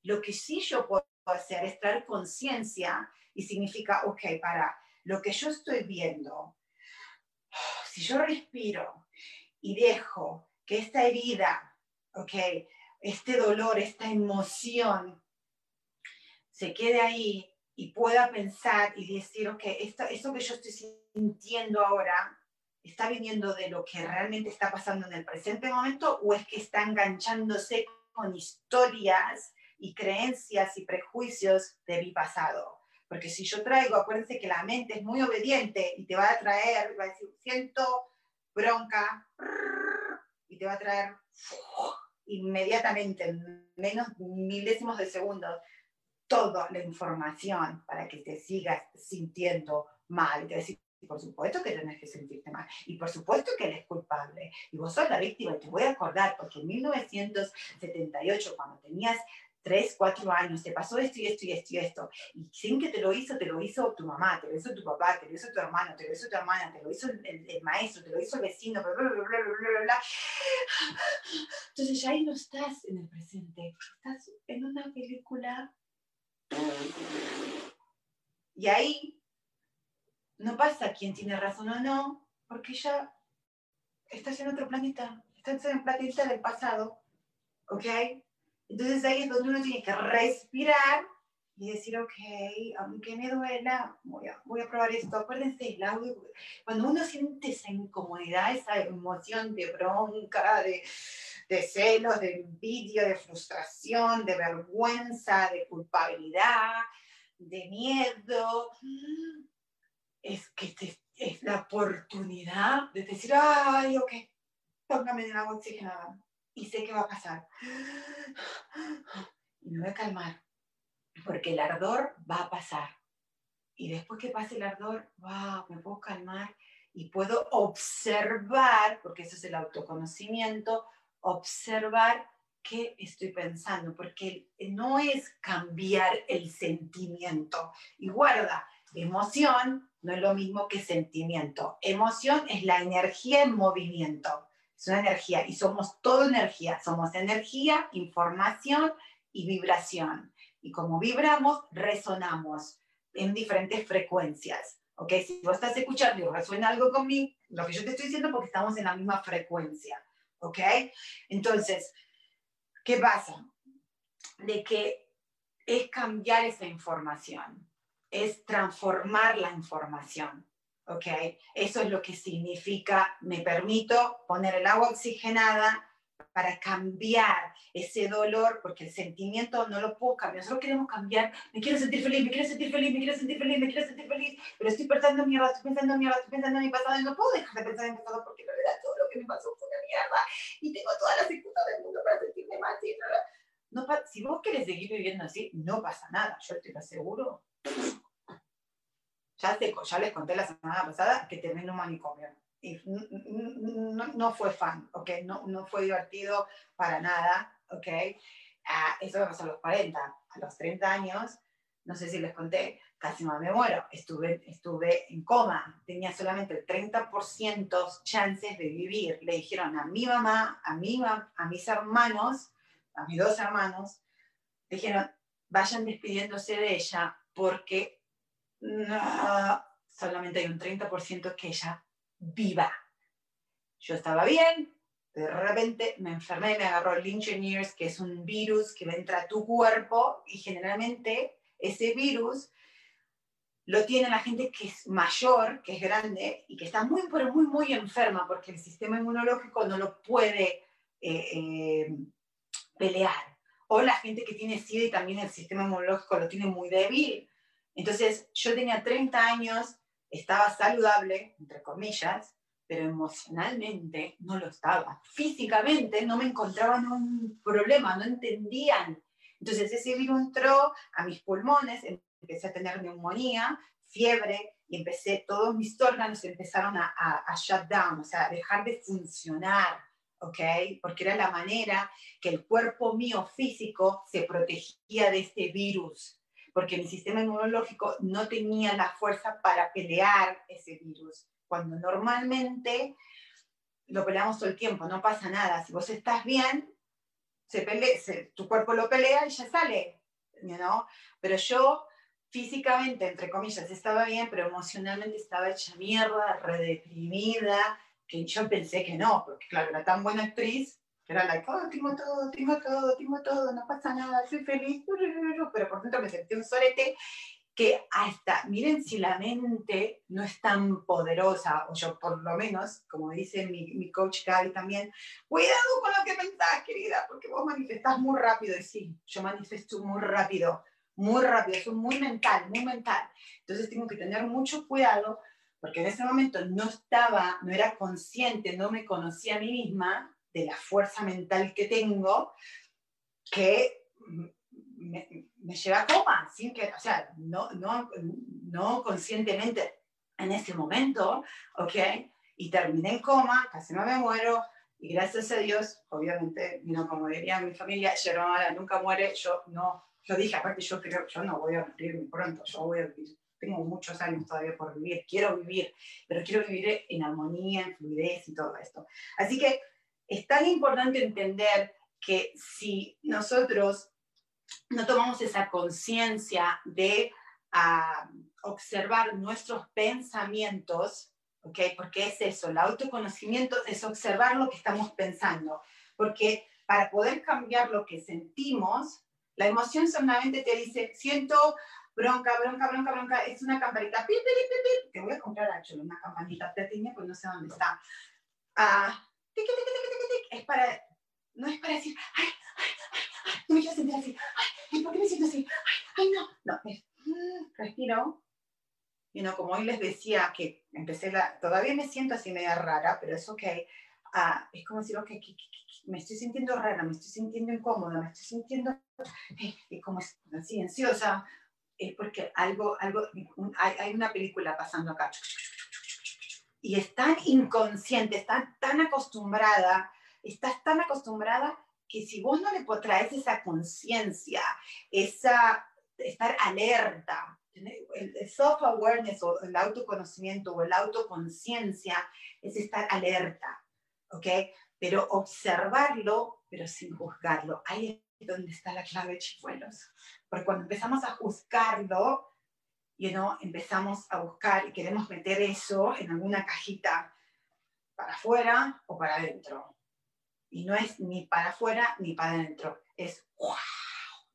Lo que sí yo puedo hacer es traer conciencia y significa, ok, para lo que yo estoy viendo, si yo respiro y dejo que esta herida, ok, este dolor, esta emoción se quede ahí y pueda pensar y decir, ok, esto, esto que yo estoy sintiendo ahora está viniendo de lo que realmente está pasando en el presente momento o es que está enganchándose con historias y creencias y prejuicios de mi pasado. Porque si yo traigo, acuérdense que la mente es muy obediente y te va a traer, va a decir, siento bronca, y te va a traer inmediatamente, en menos milésimos de segundos, toda la información para que te sigas sintiendo mal. Te decir, por supuesto que tenés que sentirte mal. Y por supuesto que eres culpable. Y vos sos la víctima. Y te voy a acordar, porque en 1978, cuando tenías tres, cuatro años, te pasó esto y esto y esto y esto, y sin que te lo hizo, te lo hizo tu mamá, te lo hizo tu papá, te lo hizo tu hermano, te lo hizo tu hermana, te lo hizo el, maestro, te lo hizo el vecino, bla, bla, bla, bla, bla, Entonces ya ahí no estás en el presente, estás en una película. Y ahí no pasa quién tiene razón o no, porque ya estás en otro planeta, estás en el planeta del pasado, ¿ok? Entonces ahí es donde uno tiene que respirar y decir, ok, aunque me duela, voy a, voy a probar esto. Acuérdense el audio, cuando uno siente esa incomodidad, esa emoción de bronca, de, de celos, de envidia, de frustración, de vergüenza, de culpabilidad, de miedo, es que es la oportunidad de decir, ay, ok, póngame en agua oxigenada y sé que va a pasar. Y me voy a calmar, porque el ardor va a pasar. Y después que pase el ardor, wow, me puedo calmar y puedo observar, porque eso es el autoconocimiento, observar qué estoy pensando, porque no es cambiar el sentimiento. Y guarda, emoción no es lo mismo que sentimiento. Emoción es la energía en movimiento. Es una energía y somos todo energía. Somos energía, información y vibración. Y como vibramos, resonamos en diferentes frecuencias. ¿Ok? Si vos estás escuchando y resuena algo conmigo, lo que yo te estoy diciendo porque estamos en la misma frecuencia. ¿Ok? Entonces, ¿qué pasa? De que es cambiar esa información, es transformar la información. ¿Ok? Eso es lo que significa, me permito poner el agua oxigenada para cambiar ese dolor, porque el sentimiento no lo puedo cambiar. Nosotros queremos cambiar, me quiero sentir feliz, me quiero sentir feliz, me quiero sentir feliz, me quiero sentir feliz, pero estoy pensando en mierda, estoy pensando en mierda, estoy pensando en mi pasado y no puedo dejar de pensar en mi pasado porque la verdad todo lo que me pasó fue una mierda y tengo todas las excusas del mundo para sentirme mal. No, si vos querés seguir viviendo así, no pasa nada, yo te lo aseguro. Ya, les conté la semana pasada que terminé un manicomio y no, fue fan, ¿ok? No, no fue divertido para nada, ¿ok? Eso me pasó a los 40, a los 30 años, no sé si les conté, casi me muero, estuve, estuve en coma, tenía solamente el 30% chances de vivir. Le dijeron a mi mamá, a, mi, a mis hermanos, a mis dos hermanos, dijeron, vayan despidiéndose de ella porque solamente hay un 30% que ella viva. Yo estaba bien, de repente me enfermé, me agarró el Lynch que es un virus que entra a tu cuerpo y generalmente ese virus lo tiene la gente que es mayor, que es grande y que está muy, muy, muy enferma porque el sistema inmunológico no lo puede eh, eh, pelear. O la gente que tiene SIDA y también el sistema inmunológico lo tiene muy débil. Entonces, yo tenía 30 años estaba saludable, entre comillas, pero emocionalmente no lo estaba. Físicamente no me encontraban un problema, no entendían. Entonces ese virus entró a mis pulmones, empecé a tener neumonía, fiebre, y empecé, todos mis órganos empezaron a, a, shut down, o sea, a dejar de funcionar, ¿ok? Porque era la manera que el cuerpo mío físico se protegía de este virus porque mi sistema inmunológico no tenía la fuerza para pelear ese virus, cuando normalmente lo peleamos todo el tiempo, no pasa nada. Si vos estás bien, se tu cuerpo lo pelea y ya sale, ¿no? Pero yo físicamente, entre comillas, estaba bien, pero emocionalmente estaba hecha mierda, redeprimida, que yo pensé que no, porque claro, era tan buena actriz era like, oh, tengo todo, tengo todo, tengo todo, no pasa nada, soy feliz, pero por dentro me sentí un solete que hasta, miren si la mente no es tan poderosa, o yo por lo menos, como dice mi, mi coach Gaby también, cuidado con lo que pensás, querida, porque vos manifestás muy rápido, y sí, yo manifesto muy rápido, muy rápido, es muy mental, muy mental. Entonces tengo que tener mucho cuidado, porque en ese momento no estaba, no era consciente, no me conocía a mí misma, de la fuerza mental que tengo que me, lleva a coma, sin que, o sea, no, no, no conscientemente en ese momento, ¿ok? Y terminé en coma, casi no me muero, y gracias a Dios, obviamente, no como diría mi familia, Germana nunca muere, yo no, yo dije, aparte yo creo, yo no voy a morir pronto, yo voy a vivir, tengo muchos años todavía por vivir, quiero vivir, pero quiero vivir en armonía, en fluidez y todo esto. Así que es tan importante entender que si nosotros no tomamos esa conciencia de ah, observar nuestros pensamientos, ¿ok? Porque es eso, el autoconocimiento es observar lo que estamos pensando, porque para poder cambiar lo que sentimos, la emoción solamente te dice, siento bronca, bronca, bronca, bronca, es una campanita, pi, pi, pi, te voy a comprar actually, una campanita pequeña, pues no sé dónde está. Ah, es para, no es para decir, ay, ay, ay, ay, no me quiero sentir así, ay, ¿por qué me siento así? Ay, ay, no, no, es, mm, respiro. Y no, como hoy les decía que empecé la, todavía me siento así media rara, pero es ok. Ah, es como decir, ok, me estoy sintiendo rara, me estoy sintiendo incómoda, me estoy sintiendo eh, como así ansiosa, es porque algo, algo, hay, hay una película pasando acá y es tan inconsciente, está tan acostumbrada, estás tan acostumbrada que si vos no le traes esa conciencia, esa estar alerta, el, self-awareness o el autoconocimiento o el autoconciencia es estar alerta, ¿ok? Pero observarlo, pero sin juzgarlo. Ahí es donde está la clave, chifuelos. Porque cuando empezamos a juzgarlo, you know, empezamos a buscar y queremos meter eso en alguna cajita para afuera o para adentro. Y no es ni para afuera ni para adentro, es wow,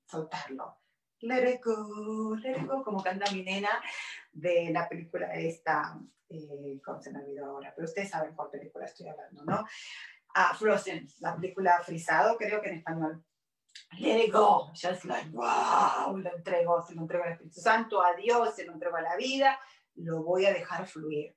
soltarlo let it go, let it go, como canta mi nena de la película esta, eh, ¿cómo se me olvidó ahora? Pero ustedes saben cuál película estoy hablando, ¿no? Ah, Frozen, la película Frisado, creo que en español. Let it go, just like, wow, lo entrego, se lo entrego al Espíritu Santo, a Dios, se lo entrego a la vida, lo voy a dejar fluir.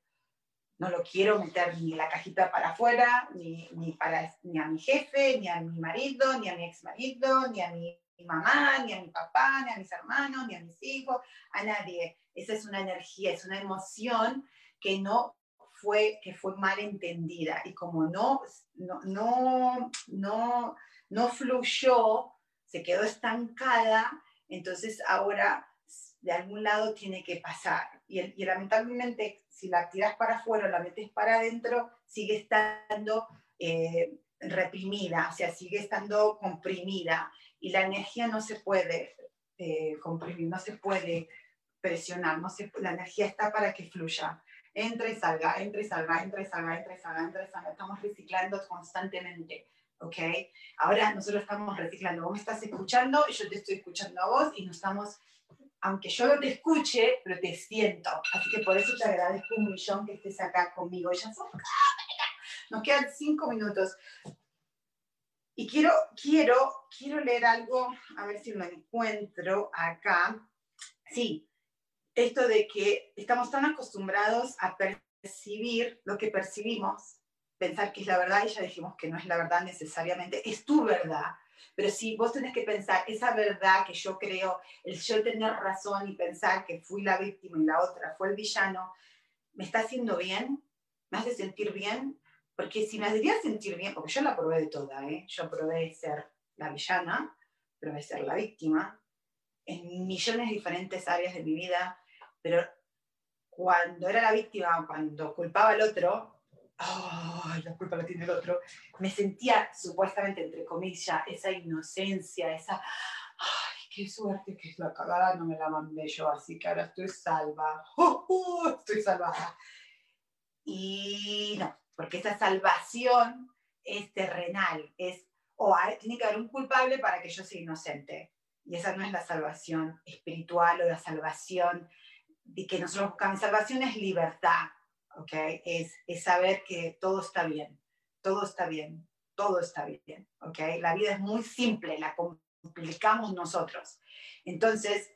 No lo quiero meter ni la cajita para afuera, ni, ni, para, ni a mi jefe, ni a mi marido, ni a mi ex marido, ni a mi mi mamá, ni a mi papá, ni a mis hermanos, ni a mis hijos, a nadie. Esa es una energía, es una emoción que no fue, que fue mal entendida. Y como no, no, no, no, no fluyó, se quedó estancada, entonces ahora de algún lado tiene que pasar. Y, y lamentablemente, si la tiras para afuera o la metes para adentro, sigue estando eh, reprimida, o sea, sigue estando comprimida y la energía no se puede eh, comprimir, no se puede presionar, no se, la energía está para que fluya. Entra y salga, entra y salga, entra y salga, entra y salga, entra y salga. Estamos reciclando constantemente, ¿ok? Ahora nosotros estamos reciclando. Vos me estás escuchando, yo te estoy escuchando a vos y nos estamos, aunque yo no te escuche, pero te siento. Así que por eso te agradezco un millón que estés acá conmigo. Ya son... Nos quedan cinco minutos. Y quiero, quiero, quiero leer algo, a ver si lo encuentro acá. Sí, esto de que estamos tan acostumbrados a percibir lo que percibimos, pensar que es la verdad y ya dijimos que no es la verdad necesariamente, es tu verdad. Pero si vos tenés que pensar esa verdad que yo creo, el yo tener razón y pensar que fui la víctima y la otra fue el villano, ¿me está haciendo bien? ¿Me hace sentir bien? Porque si me hacía sentir bien, porque yo la probé de toda, ¿eh? yo probé ser la villana, probé ser la víctima, en millones de diferentes áreas de mi vida, pero cuando era la víctima, cuando culpaba al otro, ¡ay, la culpa la tiene el otro! Me sentía supuestamente, entre comillas, esa inocencia, esa, ¡ay, qué suerte que es la cagada! No me la mandé yo, así que ahora estoy salva. ¡Oh, oh, estoy salvada. Y no, porque esa salvación es terrenal, es, o tiene que haber un culpable para que yo sea inocente. Y esa no es la salvación espiritual o la salvación de que nosotros buscamos. Salvación es libertad, ¿ok? Es, es saber que todo está bien, todo está bien, todo está bien, ¿ok? La vida es muy simple, la complicamos nosotros. Entonces,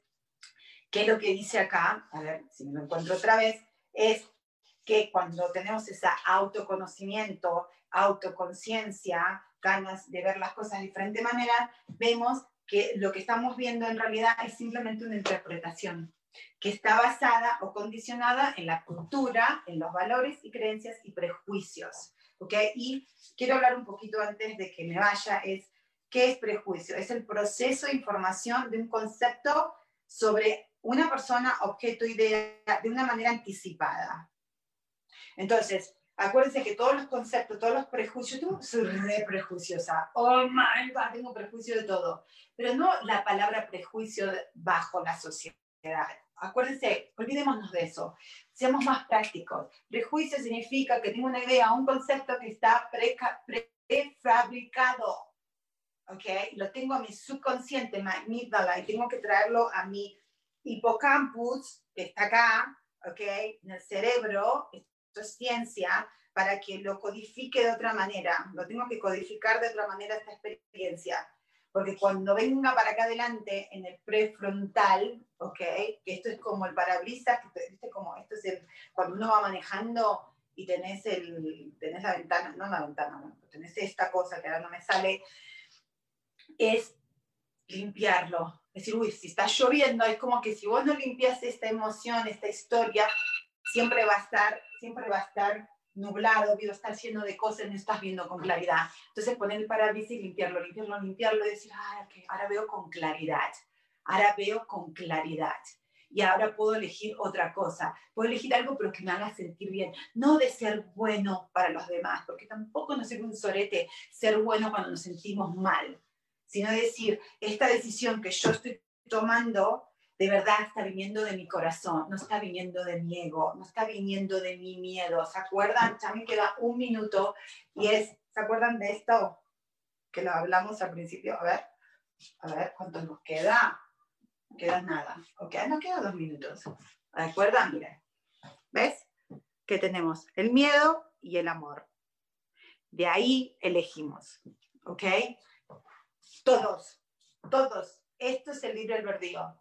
¿qué es lo que dice acá? A ver si me lo encuentro otra vez. Es que cuando tenemos ese autoconocimiento, autoconciencia, ganas de ver las cosas de diferente manera, vemos que lo que estamos viendo en realidad es simplemente una interpretación que está basada o condicionada en la cultura, en los valores y creencias y prejuicios. ¿okay? Y quiero hablar un poquito antes de que me vaya, es qué es prejuicio. Es el proceso de información de un concepto sobre una persona, objeto, idea, de una manera anticipada. Entonces, acuérdense que todos los conceptos, todos los prejuicios, tú soy re prejuiciosa, oh my god, tengo prejuicio de todo, pero no la palabra prejuicio bajo la sociedad. Acuérdense, olvidémonos de eso, seamos más prácticos. Prejuicio significa que tengo una idea, un concepto que está prefabricado, ¿ok? Lo tengo a mi subconsciente, mi amígdala, y tengo que traerlo a mi hipocampus, que está acá, ¿ok? En el cerebro, es ciencia, para que lo codifique de otra manera. Lo tengo que codificar de otra manera esta experiencia. Porque cuando venga para acá adelante en el prefrontal, ¿ok? Que esto es como el parabrisas, que como esto es cuando uno va manejando y tenés, el, tenés la ventana, no la ventana, no, tenés esta cosa que ahora no me sale, es limpiarlo. Es decir, uy, si está lloviendo, es como que si vos no limpias esta emoción, esta historia, siempre va a estar, siempre va a estar nublado, veo estar lleno de cosas, no estás viendo con claridad. Entonces poner el parabrisas y limpiarlo, limpiarlo, limpiarlo y decir, ah, ahora veo con claridad, ahora veo con claridad. Y ahora puedo elegir otra cosa. Puedo elegir algo, pero que me haga sentir bien. No de ser bueno para los demás, porque tampoco nos sirve un sorete ser bueno cuando nos sentimos mal, sino decir, esta decisión que yo estoy tomando de verdad está viniendo de mi corazón, no está viniendo de mi ego, no está viniendo de mi miedo. ¿Se acuerdan? Ya me queda un minuto y es, ¿se acuerdan de esto? Que lo hablamos al principio. A ver, a ver, ¿cuánto nos queda? No queda nada. Ok, no queda dos minutos. ¿De acuerdo? Miren, ¿ves? Que tenemos el miedo y el amor. De ahí elegimos. ¿Ok? Todos, todos. Esto es el libre albedrío.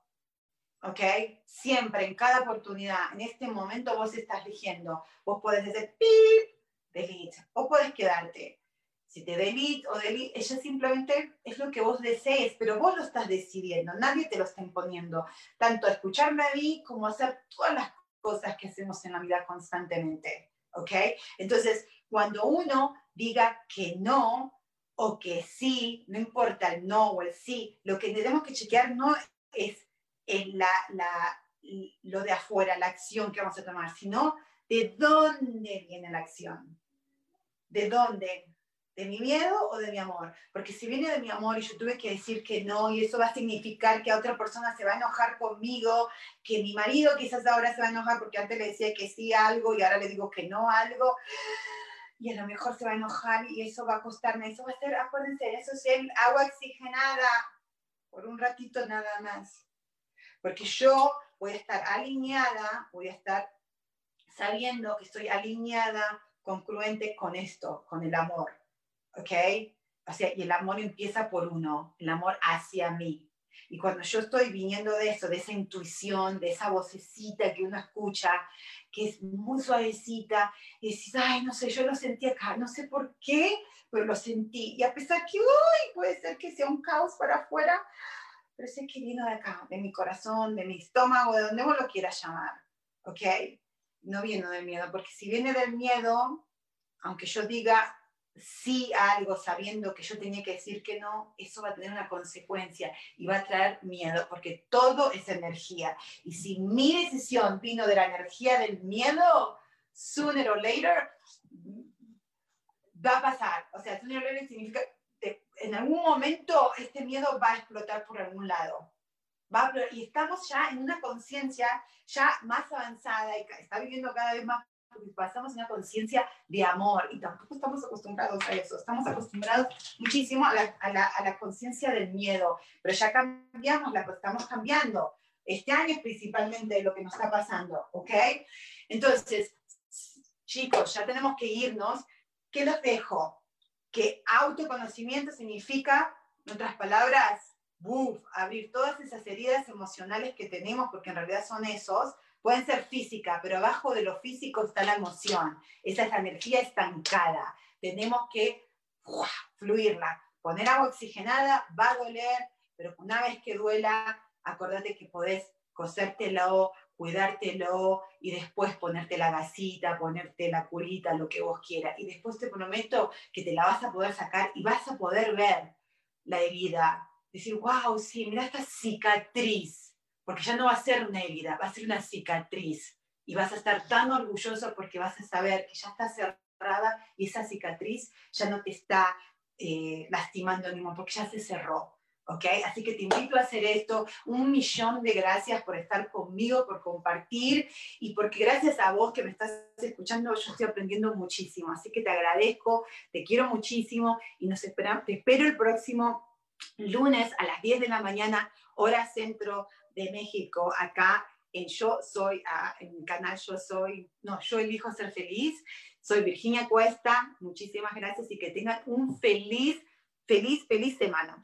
¿Ok? Siempre, en cada oportunidad, en este momento vos estás eligiendo. Vos podés hacer pip, delete, o puedes quedarte. Si te delete o delete, ella simplemente es lo que vos desees, pero vos lo estás decidiendo, nadie te lo está imponiendo. Tanto escucharme a mí como hacer todas las cosas que hacemos en la vida constantemente, ¿ok? Entonces, cuando uno diga que no o que sí, no importa el no o el sí, lo que tenemos que chequear no es en la, la, lo de afuera, la acción que vamos a tomar, sino de dónde viene la acción. ¿De dónde? ¿De mi miedo o de mi amor? Porque si viene de mi amor y yo tuve que decir que no, y eso va a significar que otra persona se va a enojar conmigo, que mi marido quizás ahora se va a enojar porque antes le decía que sí algo y ahora le digo que no algo, y a lo mejor se va a enojar y eso va a costarme, eso va a ser, acuérdense, eso es el agua oxigenada por un ratito nada más. Porque yo voy a estar alineada, voy a estar sabiendo que estoy alineada, concluente con esto, con el amor. ¿Ok? O sea, y el amor empieza por uno, el amor hacia mí. Y cuando yo estoy viniendo de eso, de esa intuición, de esa vocecita que uno escucha, que es muy suavecita, y dices, ay, no sé, yo lo sentí acá, no sé por qué, pero lo sentí. Y a pesar que, uy, puede ser que sea un caos para afuera, pero sé que vino de acá, de mi corazón, de mi estómago, de donde vos lo quieras llamar, ¿ok? No viene del miedo, porque si viene del miedo, aunque yo diga sí a algo sabiendo que yo tenía que decir que no, eso va a tener una consecuencia y va a traer miedo, porque todo es energía. Y si mi decisión vino de la energía del miedo, sooner or later va a pasar. O sea, sooner or later significa en algún momento este miedo va a explotar por algún lado. Va y estamos ya en una conciencia ya más avanzada y está viviendo cada vez más porque pasamos una conciencia de amor y tampoco estamos acostumbrados a eso, estamos acostumbrados muchísimo a la, a la, a la conciencia del miedo, pero ya cambiamos, la estamos cambiando. Este año es principalmente lo que nos está pasando, ¿ok? Entonces, chicos, ya tenemos que irnos. ¿Qué los dejo? Que autoconocimiento significa, en otras palabras, abrir todas esas heridas emocionales que tenemos, porque en realidad son esos, pueden ser físicas, pero abajo de lo físico está la emoción, esa es la energía estancada, tenemos que fluirla, poner agua oxigenada, va a doler, pero una vez que duela, acordate que podés cosértelo, cuidártelo y después ponerte la gasita, ponerte la curita, lo que vos quieras. Y después te prometo que te la vas a poder sacar y vas a poder ver la herida. Decir, wow, sí, mira esta cicatriz. Porque ya no va a ser una herida, va a ser una cicatriz. Y vas a estar tan orgulloso porque vas a saber que ya está cerrada y esa cicatriz ya no te está eh, lastimando anymore porque ya se cerró. ¿Ok? Así que te invito a hacer esto. Un millón de gracias por estar conmigo, por compartir y porque gracias a vos que me estás escuchando, yo estoy aprendiendo muchísimo. Así que te agradezco, te quiero muchísimo y nos esperamos, te espero el próximo lunes a las 10 de la mañana, hora centro de México, acá en Yo Soy, en el canal Yo Soy, no, Yo Elijo Ser Feliz. Soy Virginia Cuesta, muchísimas gracias y que tengan un feliz, feliz, feliz semana.